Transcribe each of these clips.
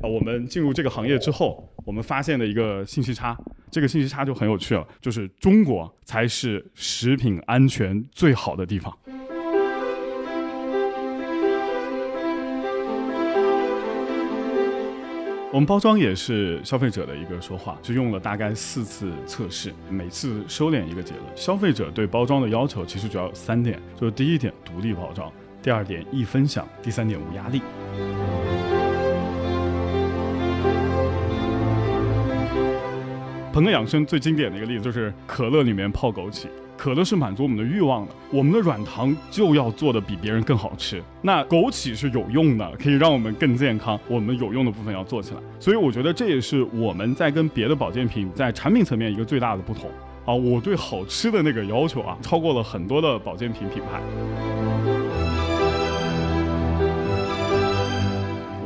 啊，我们进入这个行业之后，我们发现的一个信息差，这个信息差就很有趣了，就是中国才是食品安全最好的地方。我们包装也是消费者的一个说话，就用了大概四次测试，每次收敛一个结论。消费者对包装的要求其实主要有三点，就是第一点独立包装，第二点易分享，第三点无压力。朋克养生最经典的一个例子就是可乐里面泡枸杞。可乐是满足我们的欲望的，我们的软糖就要做的比别人更好吃。那枸杞是有用的，可以让我们更健康。我们有用的部分要做起来，所以我觉得这也是我们在跟别的保健品在产品层面一个最大的不同啊。我对好吃的那个要求啊，超过了很多的保健品品牌。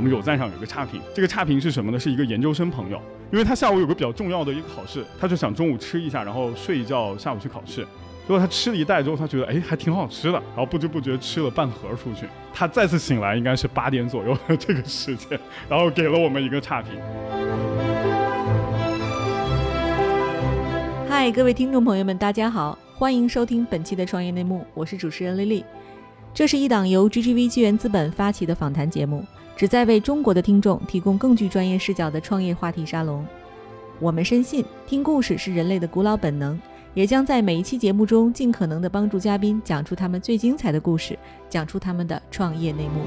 我们有赞上有个差评，这个差评是什么呢？是一个研究生朋友，因为他下午有个比较重要的一个考试，他就想中午吃一下，然后睡一觉，下午去考试。结果他吃了一袋之后，他觉得哎还挺好吃的，然后不知不觉吃了半盒出去。他再次醒来应该是八点左右的这个时间，然后给了我们一个差评。嗨，各位听众朋友们，大家好，欢迎收听本期的创业内幕，我是主持人丽丽。这是一档由 GGV 纪元资本发起的访谈节目。旨在为中国的听众提供更具专业视角的创业话题沙龙。我们深信，听故事是人类的古老本能，也将在每一期节目中尽可能的帮助嘉宾讲出他们最精彩的故事，讲出他们的创业内幕。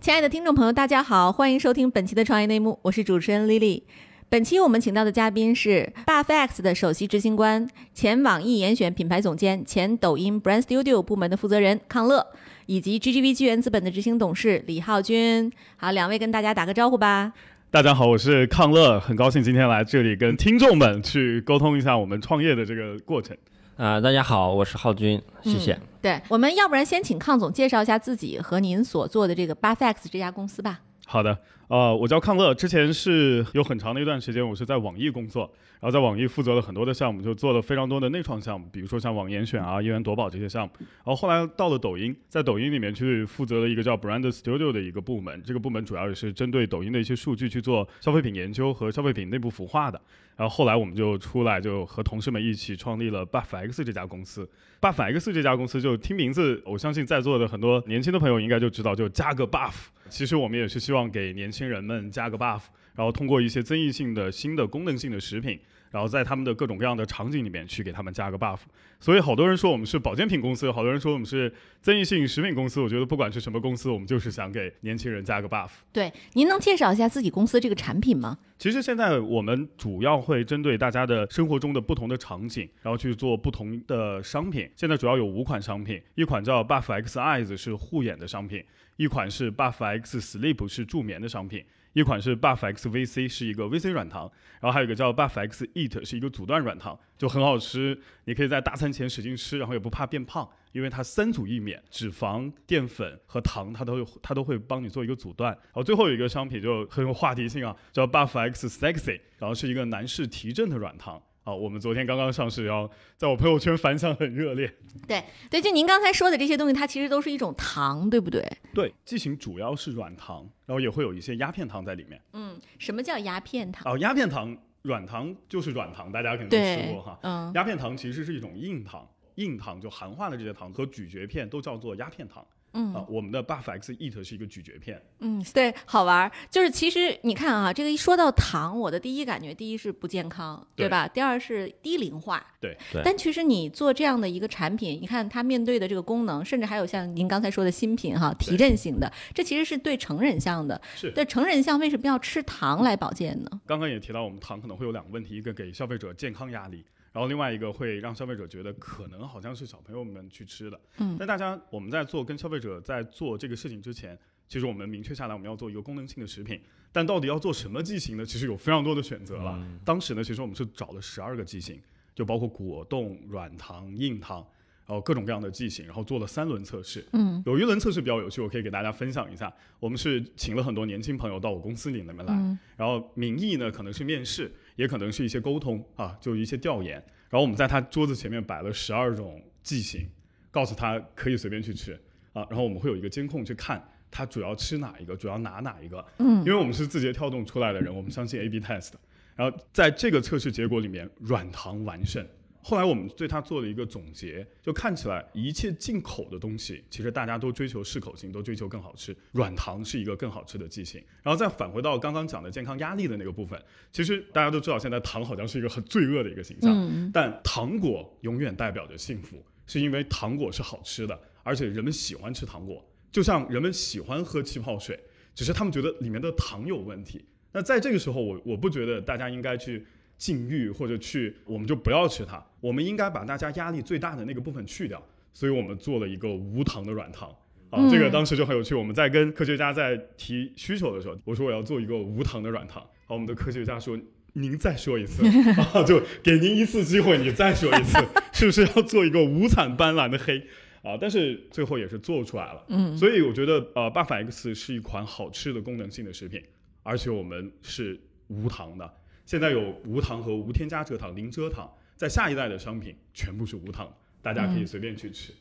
亲爱的听众朋友，大家好，欢迎收听本期的创业内幕，我是主持人 Lily。本期我们请到的嘉宾是 BuffX 的首席执行官、前网易严选品牌总监、前抖音 Brand Studio 部门的负责人康乐，以及 GGV 纪元资本的执行董事李浩军。好，两位跟大家打个招呼吧。大家好，我是康乐，很高兴今天来这里跟听众们去沟通一下我们创业的这个过程。啊，大家好，我是浩军，谢谢。对，我们要不然先请康总介绍一下自己和您所做的这个 BuffX 这家公司吧。好的。呃，我叫康乐，之前是有很长的一段时间，我是在网易工作，然后在网易负责了很多的项目，就做了非常多的内创项目，比如说像网严选啊、一元夺宝这些项目。然后后来到了抖音，在抖音里面去负责了一个叫 Brand Studio 的一个部门，这个部门主要也是针对抖音的一些数据去做消费品研究和消费品内部孵化的。然后后来我们就出来，就和同事们一起创立了 BuffX 这家公司。BuffX 这家公司就听名字，我相信在座的很多年轻的朋友应该就知道，就加个 buff。其实我们也是希望给年轻人们加个 buff，然后通过一些增益性的新的功能性的食品。然后在他们的各种各样的场景里面去给他们加个 buff，所以好多人说我们是保健品公司，好多人说我们是增益性食品公司。我觉得不管是什么公司，我们就是想给年轻人加个 buff。对，您能介绍一下自己公司这个产品吗？其实现在我们主要会针对大家的生活中的不同的场景，然后去做不同的商品。现在主要有五款商品，一款叫 buff x eyes 是护眼的商品，一款是 buff x sleep 是助眠的商品。一款是 Buff X VC，是一个 VC 软糖，然后还有一个叫 Buff X Eat，是一个阻断软糖，就很好吃。你可以在大餐前使劲吃，然后也不怕变胖，因为它三组一免，脂肪、淀粉和糖，它都它都会帮你做一个阻断。然后最后有一个商品就很有话题性啊，叫 Buff X Sexy，然后是一个男士提振的软糖。啊，我们昨天刚刚上市，然后在我朋友圈反响很热烈。对对，就您刚才说的这些东西，它其实都是一种糖，对不对？对，剂型主要是软糖，然后也会有一些鸦片糖在里面。嗯，什么叫鸦片糖？哦，鸦片糖，软糖就是软糖，大家肯定都吃过哈。嗯，鸦片糖其实是一种硬糖，硬糖就含化的这些糖和咀嚼片都叫做鸦片糖。嗯啊，我们的 Buff X Eat 是一个咀嚼片。嗯，对，好玩儿。就是其实你看啊，这个一说到糖，我的第一感觉，第一是不健康，对吧？第二是低龄化。对对。但其实你做这样的一个产品，你看它面对的这个功能，甚至还有像您刚才说的新品哈，提振型的，这其实是对成人向的。是。对成人向为什么要吃糖来保健呢？刚刚也提到，我们糖可能会有两个问题，一个给消费者健康压力。然后另外一个会让消费者觉得可能好像是小朋友们去吃的，嗯，但大家我们在做跟消费者在做这个事情之前，其实我们明确下来我们要做一个功能性的食品，但到底要做什么剂型呢？其实有非常多的选择了。当时呢，其实我们是找了十二个剂型，就包括果冻、软糖、硬糖，然后各种各样的剂型，然后做了三轮测试。嗯，有一轮测试比较有趣，我可以给大家分享一下。我们是请了很多年轻朋友到我公司里面来，然后名义呢可能是面试。也可能是一些沟通啊，就一些调研，然后我们在他桌子前面摆了十二种剂型，告诉他可以随便去吃啊，然后我们会有一个监控去看他主要吃哪一个，主要拿哪一个。嗯因为我们是字节跳动出来的人，我们相信 A/B test。然后在这个测试结果里面，软糖完胜。后来我们对它做了一个总结，就看起来一切进口的东西，其实大家都追求适口性，都追求更好吃。软糖是一个更好吃的剂型。然后再返回到刚刚讲的健康压力的那个部分，其实大家都知道，现在糖好像是一个很罪恶的一个形象，嗯但糖果永远代表着幸福，是因为糖果是好吃的，而且人们喜欢吃糖果，就像人们喜欢喝气泡水，只是他们觉得里面的糖有问题。那在这个时候，我我不觉得大家应该去禁欲或者去，我们就不要吃它，我们应该把大家压力最大的那个部分去掉。所以我们做了一个无糖的软糖。啊，嗯这个当时就很有趣。我们在跟科学家在提需求的时候，我说我要做一个无糖的软糖，好，我们的科学家说您再说一次，啊，就给您一次机会，你再说一次，是不是要做一个五彩斑斓的黑啊？但是最后也是做出来了。嗯所以我觉得呃，Buff X 是一款好吃的功能性的食品，而且我们是无糖的。现在有无糖和无添加蔗糖、零蔗糖，在下一代的商品全部是无糖，大家可以随便去吃。嗯，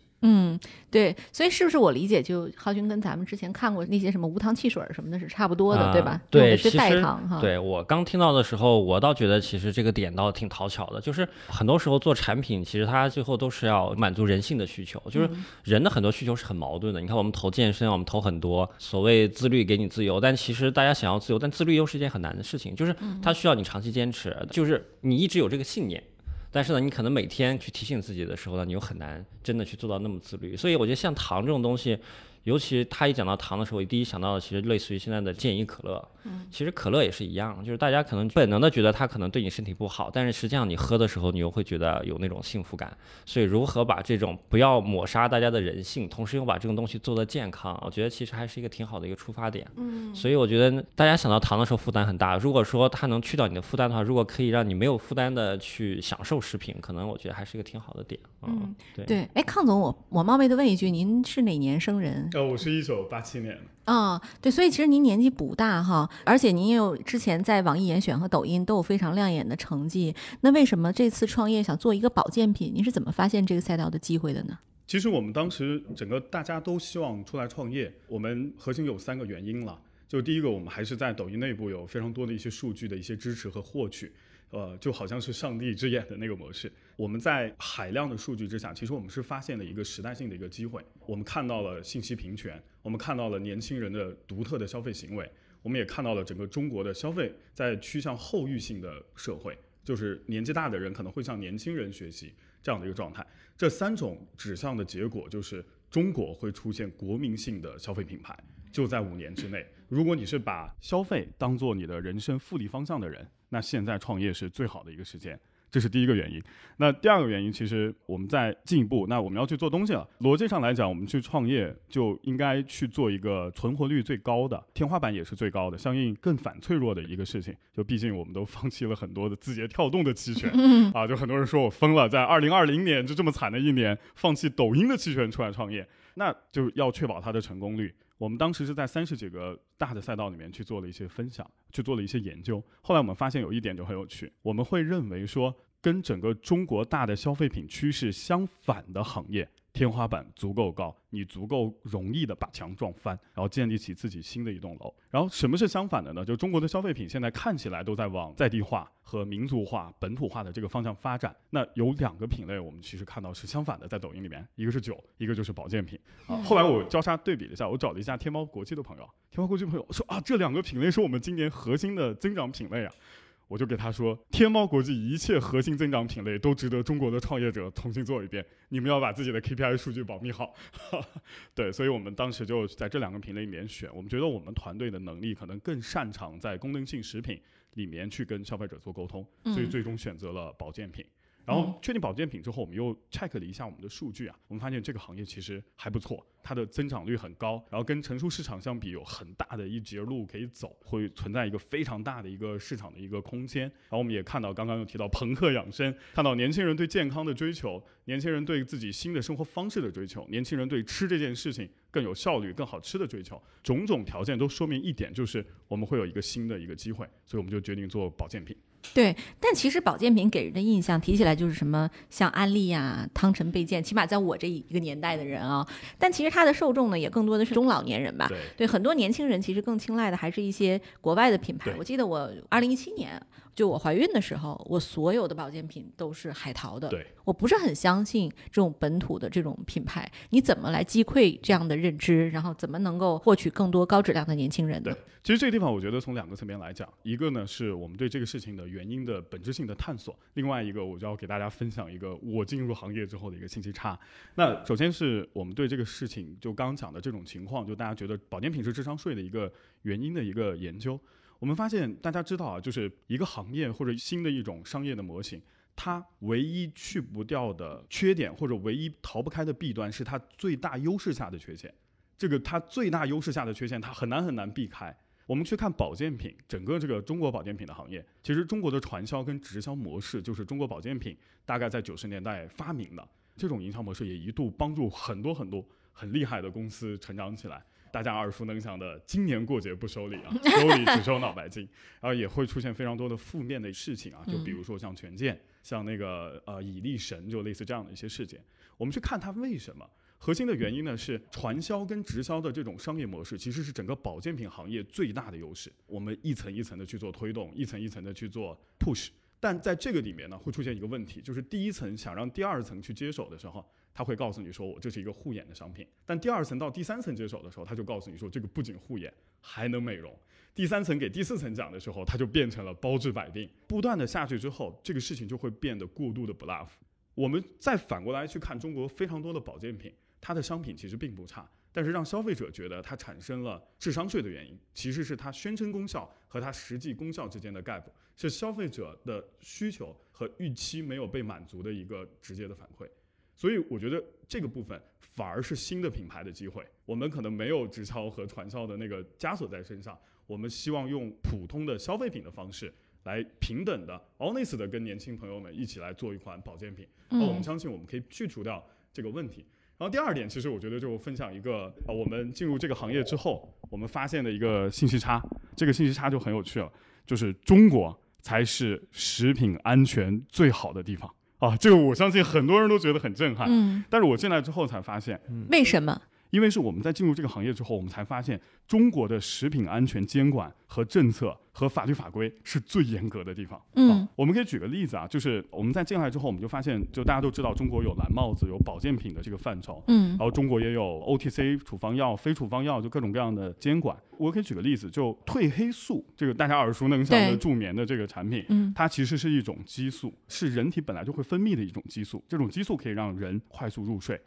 对，所以是不是我理解就浩军跟咱们之前看过那些什么无糖汽水儿什么的是差不多的，啊对吧？对是代糖哈。，对我刚听到的时候，我倒觉得其实这个点倒挺讨巧的，就是很多时候做产品，其实它最后都是要满足人性的需求，就是人的很多需求是很矛盾的。你看，我们投健身，我们投很多，所谓自律给你自由，但其实大家想要自由，但自律又是一件很难的事情，就是它需要你长期坚持，就是你一直有这个信念。但是呢，你可能每天去提醒自己的时候呢，你又很难真的去做到那么自律。所以我觉得像糖这种东西，尤其他一讲到糖的时候，我第一想到的其实类似于现在的健怡可乐。其实可乐也是一样，就是大家可能本能的觉得它可能对你身体不好，但是实际上你喝的时候，你又会觉得有那种幸福感。所以如何把这种不要抹杀大家的人性，同时又把这种东西做得健康，我觉得其实还是一个挺好的一个出发点。嗯，所以我觉得大家想到糖的时候负担很大，如果说它能去掉你的负担的话，如果可以让你没有负担的去享受食品，可能我觉得还是一个挺好的点。嗯，对。对，哎，康总，我我冒昧的问一句，您是哪年生人？呃，我是一九八七年的。啊、对，所以其实您年纪不大哈，而且您也有之前在网易严选和抖音都有非常亮眼的成绩。那为什么这次创业想做一个保健品？您是怎么发现这个赛道的机会的呢？其实我们当时整个大家都希望出来创业，我们核心有三个原因了。就第一个，我们还是在抖音内部有非常多的一些数据的一些支持和获取，呃，就好像是上帝之眼的那个模式。我们在海量的数据之下，其实我们是发现了一个时代性的一个机会。我们看到了信息平权，我们看到了年轻人的独特的消费行为，我们也看到了整个中国的消费在趋向后域性的社会，就是年纪大的人可能会向年轻人学习这样的一个状态。这三种指向的结果就是中国会出现国民性的消费品牌，就在五年之内。如果你是把消费当做你的人生复利方向的人，那现在创业是最好的一个时间。这是第一个原因。那第二个原因，其实我们在进一步，那我们要去做东西了。逻辑上来讲，我们去创业就应该去做一个存活率最高的，天花板也是最高的，相应更反脆弱的一个事情。就毕竟我们都放弃了很多的字节跳动的期权 啊，就很多人说我疯了，在二零二零年就这么惨的一年，放弃抖音的期权出来创业，那就要确保它的成功率。我们当时是在三十几个大的赛道里面去做了一些分享，去做了一些研究。后来我们发现有一点就很有趣，我们会认为说，跟整个中国大的消费品趋势相反的行业，天花板足够高，你足够容易的把墙撞翻，然后建立起自己新的一栋楼。然后什么是相反的呢？就中国的消费品现在看起来都在往在地化和民族化、本土化的这个方向发展。那有两个品类，我们其实看到是相反的，在抖音里面，一个是酒，一个就是保健品。啊，后来我交叉对比了一下，我找了一下天猫国际的朋友，天猫国际朋友说啊，这两个品类是我们今年核心的增长品类啊。我就给他说，天猫国际一切核心增长品类都值得中国的创业者重新做一遍，你们要把自己的 KPI 数据保密好。对，所以我们当时就在这两个品类里面选，我们觉得我们团队的能力可能更擅长在功能性食品里面去跟消费者做沟通，所以嗯最终选择了保健品。然后确定保健品之后，我们又 check 了一下我们的数据啊，我们发现这个行业其实还不错，它的增长率很高，然后跟成熟市场相比有很大的一截路可以走，会存在一个非常大的一个市场的一个空间。然后我们也看到刚刚又提到朋克养生，看到年轻人对健康的追求，年轻人对自己新的生活方式的追求，年轻人对吃这件事情更有效率、更好吃的追求，种种条件都说明一点，就是我们会有一个新的一个机会，所以我们就决定做保健品。对，但其实保健品给人的印象提起来就是什么像安利呀、汤臣倍健，起码在我这一个年代的人啊。但其实它的受众呢，也更多的是中老年人吧。对对，很多年轻人其实更青睐的还是一些国外的品牌。我记得我二零一七年就我怀孕的时候，我所有的保健品都是海淘的。对，我不是很相信这种本土的这种品牌，你怎么来击溃这样的认知，然后怎么能够获取更多高质量的年轻人呢对？其实这个地方，我觉得从两个层面来讲，一个呢是我们对这个事情的原因的本质性的探索，另外一个我就要给大家分享一个我进入行业之后的一个信息差。那首先是我们对这个事情，就刚刚讲的这种情况，就大家觉得保健品是智商税的一个原因的一个研究。我们发现，大家知道啊，就是一个行业或者新的一种商业的模型，它唯一去不掉的缺点，或者唯一逃不开的弊端，是它最大优势下的缺陷。这个它最大优势下的缺陷，它很难很难避开。我们去看保健品，整个这个中国保健品的行业，其实中国的传销跟直销模式，就是中国保健品大概在九十年代发明的。这种营销模式也一度帮助很多很多很厉害的公司成长起来。大家耳熟能详的“今年过节不收礼啊，收礼只收脑白金”，然后也会出现非常多的负面的事情啊，就比如说像权健，像那个呃以力神，就类似这样的一些事件。我们去看它为什么。核心的原因呢是传销跟直销的这种商业模式，其实是整个保健品行业最大的优势。我们一层一层的去做推动，一层一层的去做 push，但在这个里面呢，会出现一个问题，就是第一层想让第二层去接手的时候，他会告诉你说我这是一个护眼的商品，但第二层到第三层接手的时候，他就告诉你说这个不仅护眼，还能美容。第三层给第四层讲的时候，它就变成了包治百病。不断的下去之后，这个事情就会变得过度的 bluff。我们再反过来去看中国非常多的保健品。它的商品其实并不差，但是让消费者觉得它产生了智商税的原因，其实是它宣称功效和它实际功效之间的 gap，是消费者的需求和预期没有被满足的一个直接的反馈。所以我觉得这个部分反而是新的品牌的机会。我们可能没有直销和传销的那个枷锁在身上，我们希望用普通的消费品的方式来平等的、honest 的跟年轻朋友们一起来做一款保健品。那我们相信我们可以去除掉这个问题。然后第二点，其实我觉得就分享一个啊，我们进入这个行业之后，我们发现的一个信息差。这个信息差就很有趣了，就是中国才是食品安全最好的地方啊！这个我相信很多人都觉得很震撼。嗯，但是我进来之后才发现，为什么？因为是我们在进入这个行业之后，我们才发现中国的食品安全监管和政策和法律法规是最严格的地方。嗯啊，我们可以举个例子啊，就是我们在进来之后，我们就发现，就大家都知道中国有蓝帽子，有保健品的这个范畴。嗯然后中国也有 OTC 处方药、非处方药，就各种各样的监管。我可以举个例子，就褪黑素这个大家耳熟能详的助眠的这个产品，嗯它其实是一种激素，是人体本来就会分泌的一种激素。这种激素可以让人快速入睡。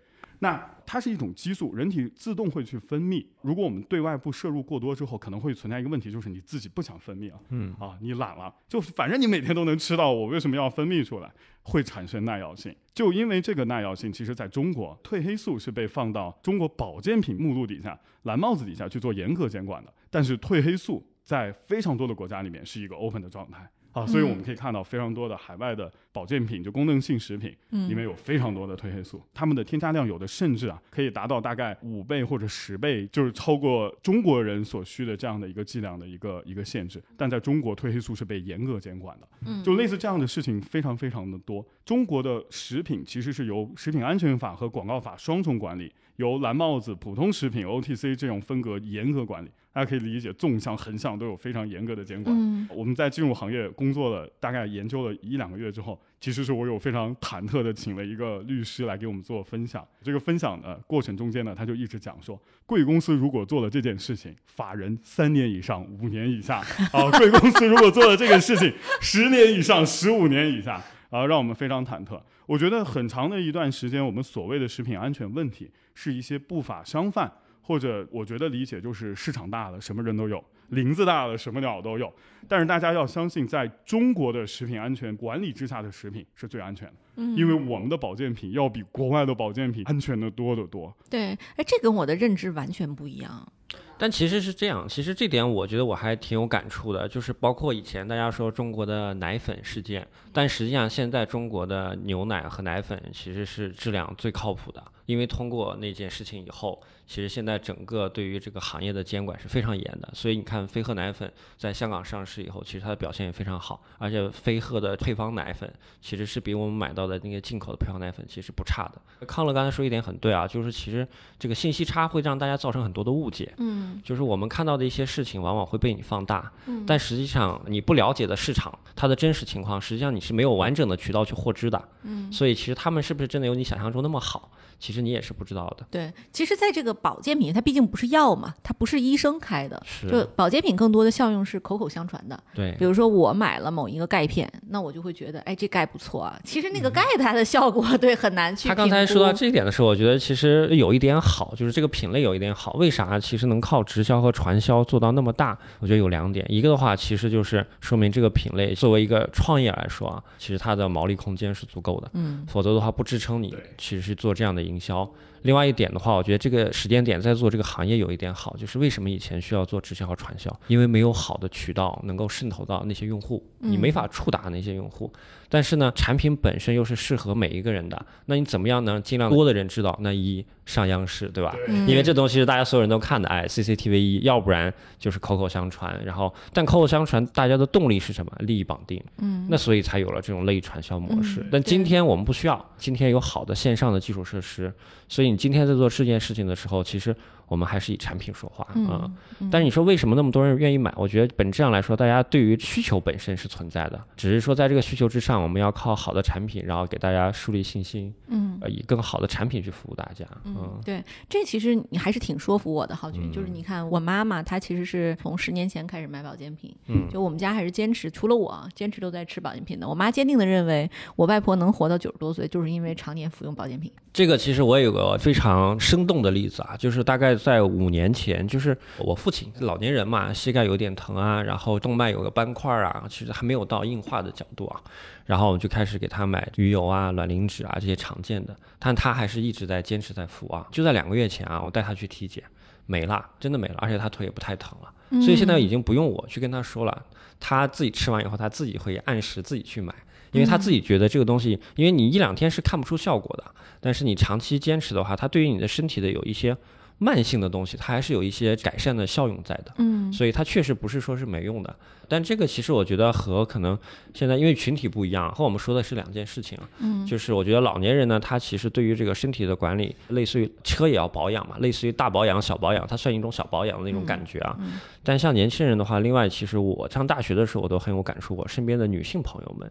那它是一种激素，人体自动会去分泌。如果我们对外部摄入过多之后，可能会存在一个问题，就是你自己不想分泌了，嗯啊，你懒了，就反正你每天都能吃到，我为什么要分泌出来？会产生耐药性。就因为这个耐药性，其实在中国，褪黑素是被放到中国保健品目录底下、蓝帽子底下去做严格监管的。但是褪黑素在非常多的国家里面是一个 open 的状态。啊，所以我们可以看到非常多的海外的保健品，就功能性食品，嗯里面有非常多的褪黑素，它们的添加量有的甚至啊可以达到大概五倍或者十倍，就是超过中国人所需的这样的一个剂量的一个一个限制。但在中国，褪黑素是被严格监管的，嗯就类似这样的事情非常非常的多。中国的食品其实是由食品安全法和广告法双重管理，由蓝帽子、普通食品、OTC 这种风格严格管理。大家可以理解，纵向、横向都有非常严格的监管。嗯我们在进入行业工作了大概研究了一两个月之后，其实是我有非常忐忑的请了一个律师来给我们做分享。这个分享的过程中间呢，他就一直讲说，贵公司如果做了这件事情，法人三年以上五年以下啊；贵公司如果做了这个事情，十年以上十五年以下啊，让我们非常忐忑。我觉得很长的一段时间，我们所谓的食品安全问题，是一些不法商贩。或者我觉得理解就是市场大了，什么人都有；林子大了，什么鸟都有。但是大家要相信，在中国的食品安全管理之下的食品是最安全的，嗯因为我们的保健品要比国外的保健品安全的多得多。对，哎，这跟我的认知完全不一样。但其实是这样，其实这点我觉得我还挺有感触的，就是包括以前大家说中国的奶粉事件，但实际上现在中国的牛奶和奶粉其实是质量最靠谱的，因为通过那件事情以后，其实现在整个对于这个行业的监管是非常严的。所以你看飞鹤奶粉在香港上市以后，其实它的表现也非常好，而且飞鹤的配方奶粉其实是比我们买到的那个进口的配方奶粉其实不差的。康乐刚才说一点很对啊，就是其实这个信息差会让大家造成很多的误解。嗯就是我们看到的一些事情，往往会被你放大，嗯但实际上你不了解的市场，它的真实情况，实际上你是没有完整的渠道去获知的。嗯，所以其实他们是不是真的有你想象中那么好，其实你也是不知道的。对，其实，在这个保健品，它毕竟不是药嘛，它不是医生开的，是就保健品更多的效用是口口相传的。对比，如说我买了某一个钙片，那我就会觉得，哎，这钙不错啊。其实那个钙它的效果对很难去他刚才说到这一点的时候，我觉得其实有一点好，就是这个品类有一点好。为啥？其实能靠直销和传销做到那么大，我觉得有两点。一个的话，其实就是说明这个品类作为一个创业来说啊，其实它的毛利空间是足够的。嗯否则的话不支撑你其实是做这样的营销。桥另外一点的话，我觉得这个时间点在做这个行业有一点好，就是为什么以前需要做直销和传销？因为没有好的渠道能够渗透到那些用户，你没法触达那些用户。但是呢，产品本身又是适合每一个人的，那你怎么样能尽量多的人知道？那一上央视，对吧？嗯因为这东西是大家所有人都看的，哎，CCTV 一，要不然就是口口相传。然后，但口口相传，大家的动力是什么？利益绑定。嗯那所以才有了这种类传销模式嗯。但今天我们不需要，今天有好的线上的基础设施，所以你今天在做这件事情的时候，其实我们还是以产品说话啊。但是你说为什么那么多人愿意买？我觉得本质上来说，大家对于需求本身是存在的，只是说在这个需求之上，我们要靠好的产品，然后给大家树立信心，嗯呃，以更好的产品去服务大家。嗯嗯，对，这其实你还是挺说服我的，浩军。嗯就是你看，我妈妈她其实是从十年前开始买保健品，嗯就我们家还是坚持，除了我坚持都在吃保健品的。我妈坚定的认为，我外婆能活到九十多岁，就是因为常年服用保健品。这个其实我有个非常生动的例子啊，就是大概在五年前，就是我父亲老年人嘛，膝盖有点疼啊，然后动脉有个斑块啊，其实还没有到硬化的角度啊，然后我就开始给他买鱼油啊、卵磷脂啊这些常见的，但他还是一直在坚持在服啊。就在两个月前啊，我带他去体检，没了，真的没了，而且他腿也不太疼了，所以现在已经不用我去跟他说了，他自己吃完以后，他自己会按时自己去买。因为他自己觉得这个东西，因为你一两天是看不出效果的，但是你长期坚持的话，它对于你的身体的有一些慢性的东西，它还是有一些改善的效用在的。嗯所以它确实不是说是没用的。但这个其实我觉得和可能现在因为群体不一样，和我们说的是两件事情。嗯就是我觉得老年人呢，他其实对于这个身体的管理，类似于车也要保养嘛，类似于大保养、小保养，它算一种小保养的那种感觉啊。嗯但像年轻人的话，另外其实我上大学的时候，我都很有感触，我身边的女性朋友们。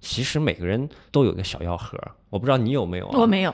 其实每个人都有一个小药盒，我不知道你有没有、啊。我没有，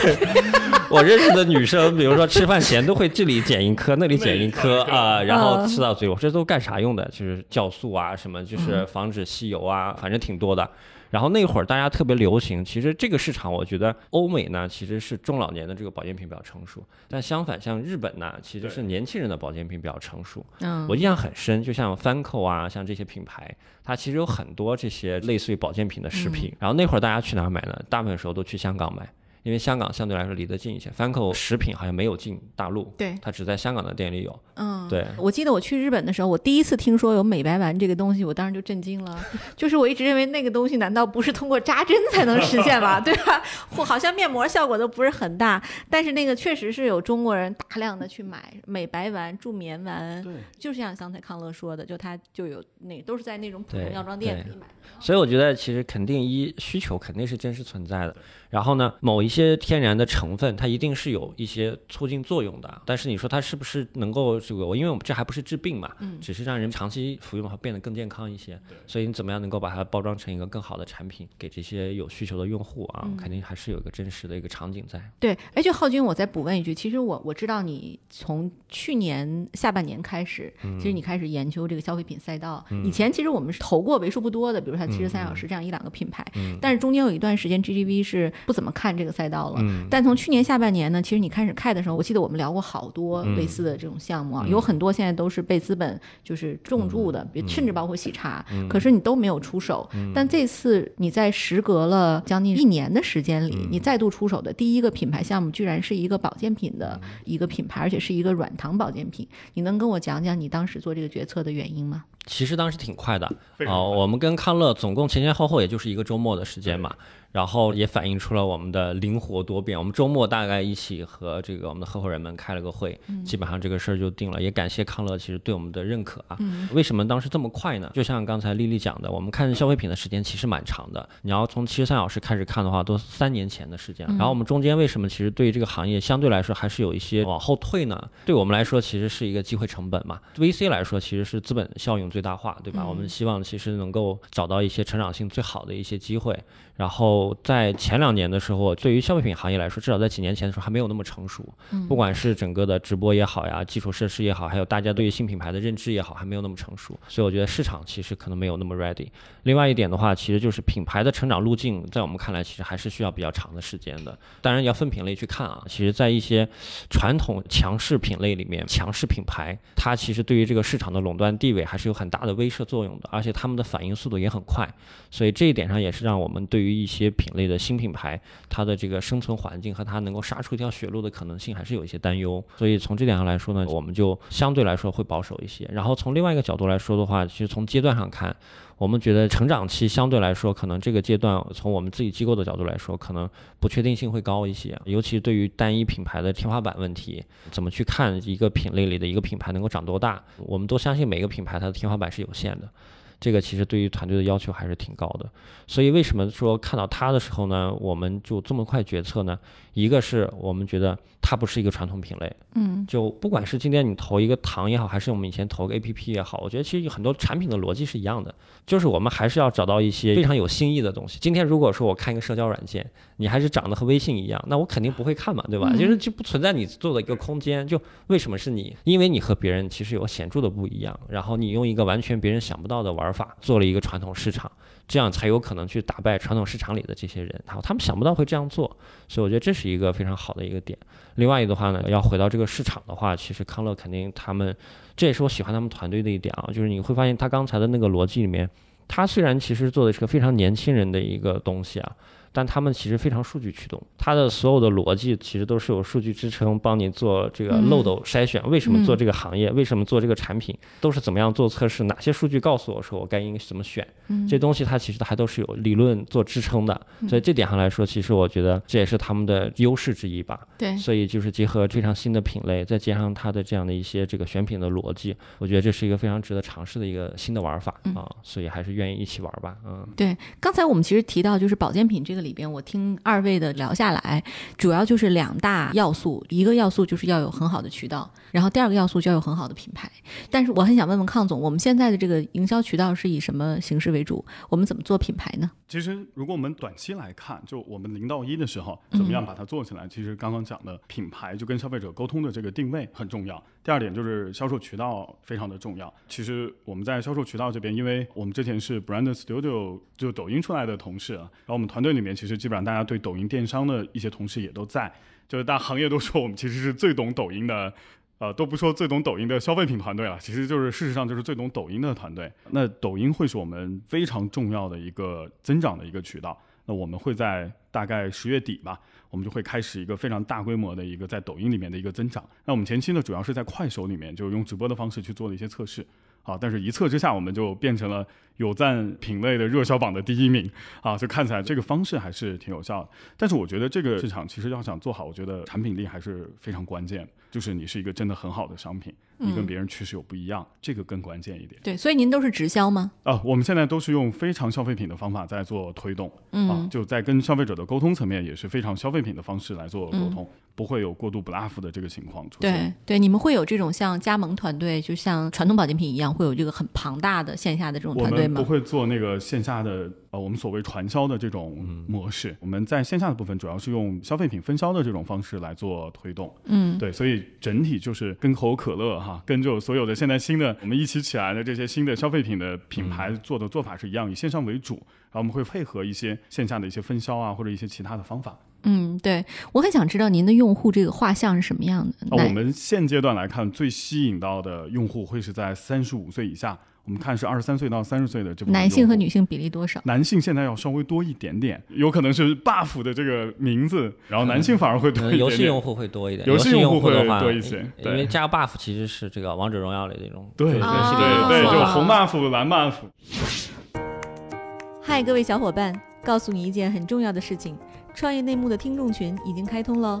对 我认识的女生，比如说吃饭前都会这里捡一颗，那里捡一颗啊、然后吃到嘴里。我这都干啥用的？就是酵素啊，什么就是防止吸油啊，反正挺多的。然后那会儿大家特别流行，其实这个市场我觉得欧美呢其实是中老年的这个保健品比较成熟，但相反像日本呢其实是年轻人的保健品比较成熟。嗯我印象很深，就像 Fanco 啊，像这些品牌，它其实有很多这些类似于保健品的食品。然后那会儿大家去哪儿买呢？大部分时候都去香港买，因为香港相对来说离得近一些。Fanco 食品好像没有进大陆，对它只在香港的店里有。嗯，对我记得我去日本的时候，我第一次听说有美白丸这个东西，我当时就震惊了。就是我一直认为那个东西难道不是通过扎针才能实现吗？对吧？或好像面膜效果都不是很大，但是那个确实是有中国人大量的去买美白丸、助眠丸，对，就像刚才康乐说的，就它就有那都是在那种普通药妆店对里买。所以我觉得其实肯定一需求肯定是真实存在的。然后呢，某一些天然的成分，它一定是有一些促进作用的。但是你说它是不是能够这个？因为我们这还不是治病嘛，嗯只是让人长期服用的话变得更健康一些。所以你怎么样能够把它包装成一个更好的产品，给这些有需求的用户啊？嗯肯定还是有一个真实的一个场景在。对，哎，就浩军，我再补问一句，其实我我知道你从去年下半年开始，其实你开始研究这个消费品赛道。以前其实我们是投过为数不多的，比如像七十三小时这样一两个品牌，但是中间有一段时间 GGV 是不怎么看这个赛道了。但从去年下半年呢，其实你开始看的时候，我记得我们聊过好多类似的这种项目啊，有很多现在都是被资本就是重注的，别甚至包括喜茶，可是你都没有出手。但这次你在时隔了将近一年的时间里，你再度出手的第一个品牌项目，居然是一个保健品的一个品牌，而且是一个软糖保健品。你能跟我讲讲你当时做这个决策的原因吗？其实当时挺快的。啊、非常快。我们跟康乐总共前前后后也就是一个周末的时间嘛，然后也反映出了我们的灵活多变。我们周末大概一起和这个我们的合伙人们开了个会，基本上这个事儿就定了。也感谢康乐其实对我们的认可啊。为什么当时这么快呢？就像刚才丽丽讲的，我们看消费品的时间其实蛮长的。你要从七十三小时开始看的话，都三年前的时间了。然后我们中间为什么其实对这个行业相对来说还是有一些往后退呢？对我们来说其实是一个机会成本嘛。VC 来说其实是资本效用最大化，对吧？我们希望其实能够找到一些成长性最好的一些机会。然后在前两年的时候，对于消费品行业来说，至少在几年前的时候还没有那么成熟。不管是整个的直播也好呀，基础设施也好，还有大家对于新品牌的认知也好，还没有那么成熟。所以我觉得市场其实可能没有那么 ready。另外一点的话，其实就是品牌的成长路径，在我们看来，其实还是需要比较长的时间的。当然要分品类去看啊。其实，在一些传统强势品类里面，强势品牌它其实对于这个市场的垄断地位还是有很大的威慑作用的，而且他们的反应速度也很快。所以这一点上也是让我们对于于一些品类的新品牌，它的这个生存环境和它能够杀出一条血路的可能性，还是有一些担忧。所以从这点上来说呢，我们就相对来说会保守一些。然后从另外一个角度来说的话，其实从阶段上看，我们觉得成长期相对来说，可能这个阶段从我们自己机构的角度来说，可能不确定性会高一些，尤其对于单一品牌的天花板问题，怎么去看一个品类里的一个品牌能够长多大？我们都相信每个品牌它的天花板是有限的。这个其实对于团队的要求还是挺高的，所以为什么说看到它的时候呢，我们就这么快决策呢？一个是我们觉得它不是一个传统品类，嗯，就不管是今天你投一个糖也好，还是我们以前投个 A P P 也好，我觉得其实有很多产品的逻辑是一样的，就是我们还是要找到一些非常有新意的东西。今天如果说我看一个社交软件，你还是长得和微信一样，那我肯定不会看嘛，对吧？就是就不存在你做的一个空间，就为什么是你？因为你和别人其实有显著的不一样，然后你用一个完全别人想不到的玩玩法做了一个传统市场。这样才有可能去打败传统市场里的这些人，然后他们想不到会这样做，所以我觉得这是一个非常好的一个点。另外一个的话呢，要回到这个市场的话，其实康乐肯定他们，这也是我喜欢他们团队的一点啊，就是你会发现他刚才的那个逻辑里面，他虽然其实做的是个非常年轻人的一个东西啊。但他们其实非常数据驱动，它的所有的逻辑其实都是有数据支撑，帮你做这个漏斗筛选。为什么做这个行业？为什么做这个产品？都是怎么样做测试？哪些数据告诉我说我该应该怎么选？这东西它其实还都是有理论做支撑的。所以这点上来说，其实我觉得这也是他们的优势之一吧。对，所以就是结合非常新的品类，再加上它的这样的一些这个选品的逻辑，我觉得这是一个非常值得尝试的一个新的玩法啊。所以还是愿意一起玩吧。嗯，对。刚才我们其实提到就是保健品这个这里边，我听。二位的聊下来，主要就是两大要素，一个要素就是要有很好的渠道，然后第二个要素就要有很好的品牌。但是我很想问问康总，我们现在的这个营销渠道是以什么形式为主？我们怎么做品牌呢？其实，如果我们短期来看，就我们零到一的时候，怎么样把它做起来？其实刚刚讲的品牌就跟消费者沟通的这个定位很重要。第二点就是销售渠道非常的重要。其实我们在销售渠道这边，因为我们之前是 Brand Studio 就抖音出来的同事啊，然后我们团队里面其实基本上大家对抖音电商的一些同事也都在，就是大家行业都说我们其实是最懂抖音的。呃，都不说最懂抖音的消费品团队了，其实就是事实上就是最懂抖音的团队。那抖音会是我们非常重要的一个增长的一个渠道。那我们会在大概十月底吧，我们就会开始一个非常大规模的一个在抖音里面的一个增长。那我们前期呢，主要是在快手里面，就用直播的方式去做了一些测试。啊，但是一测之下，我们就变成了有赞品类的热销榜的第一名啊，就看起来这个方式还是挺有效的。但是我觉得这个市场其实要想做好，我觉得产品力还是非常关键，就是你是一个真的很好的商品，你跟别人确实有不一样，这个更关键一点。对，所以您都是直销吗？啊，我们现在都是用非常消费品的方法在做推动，啊，就在跟消费者的沟通层面也是非常消费品的方式来做沟通，不会有过度 bluff 的这个情况出现。对对，你们会有这种像加盟团队，就像传统保健品一样。会有这个很庞大的线下的这种团队不会做那个线下的呃，我们所谓传销的这种模式。我们在线下的部分主要是用消费品分销的这种方式来做推动。嗯，对，所以整体就是跟可口可乐哈，跟就所有的现在新的我们一起起来的这些新的消费品的品牌做的做法是一样，以线上为主，然后我们会配合一些线下的一些分销啊，或者一些其他的方法。嗯，对，我很想知道您的用户这个画像是什么样的。啊，我们现阶段来看，最吸引到的用户会是在三十五岁以下。我们看是二十三岁到三十岁的这部分男性和女性比例多少？男性现在要稍微多一点点，有可能是 buff 的这个名字，然后男性反而会多一点游戏用户会多一点，游戏戏用户会多一些因为加 buff 其实是这个王者荣耀里的一种对对游戏啊对对，红 buff、蓝 buff。嗨，各位小伙伴，告诉你一件很重要的事情：创业内幕的听众群已经开通喽。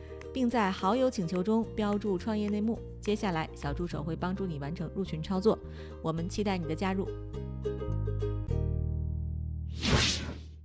并在好友请求中标注“创业内幕”。接下来，小助手会帮助你完成入群操作。我们期待你的加入。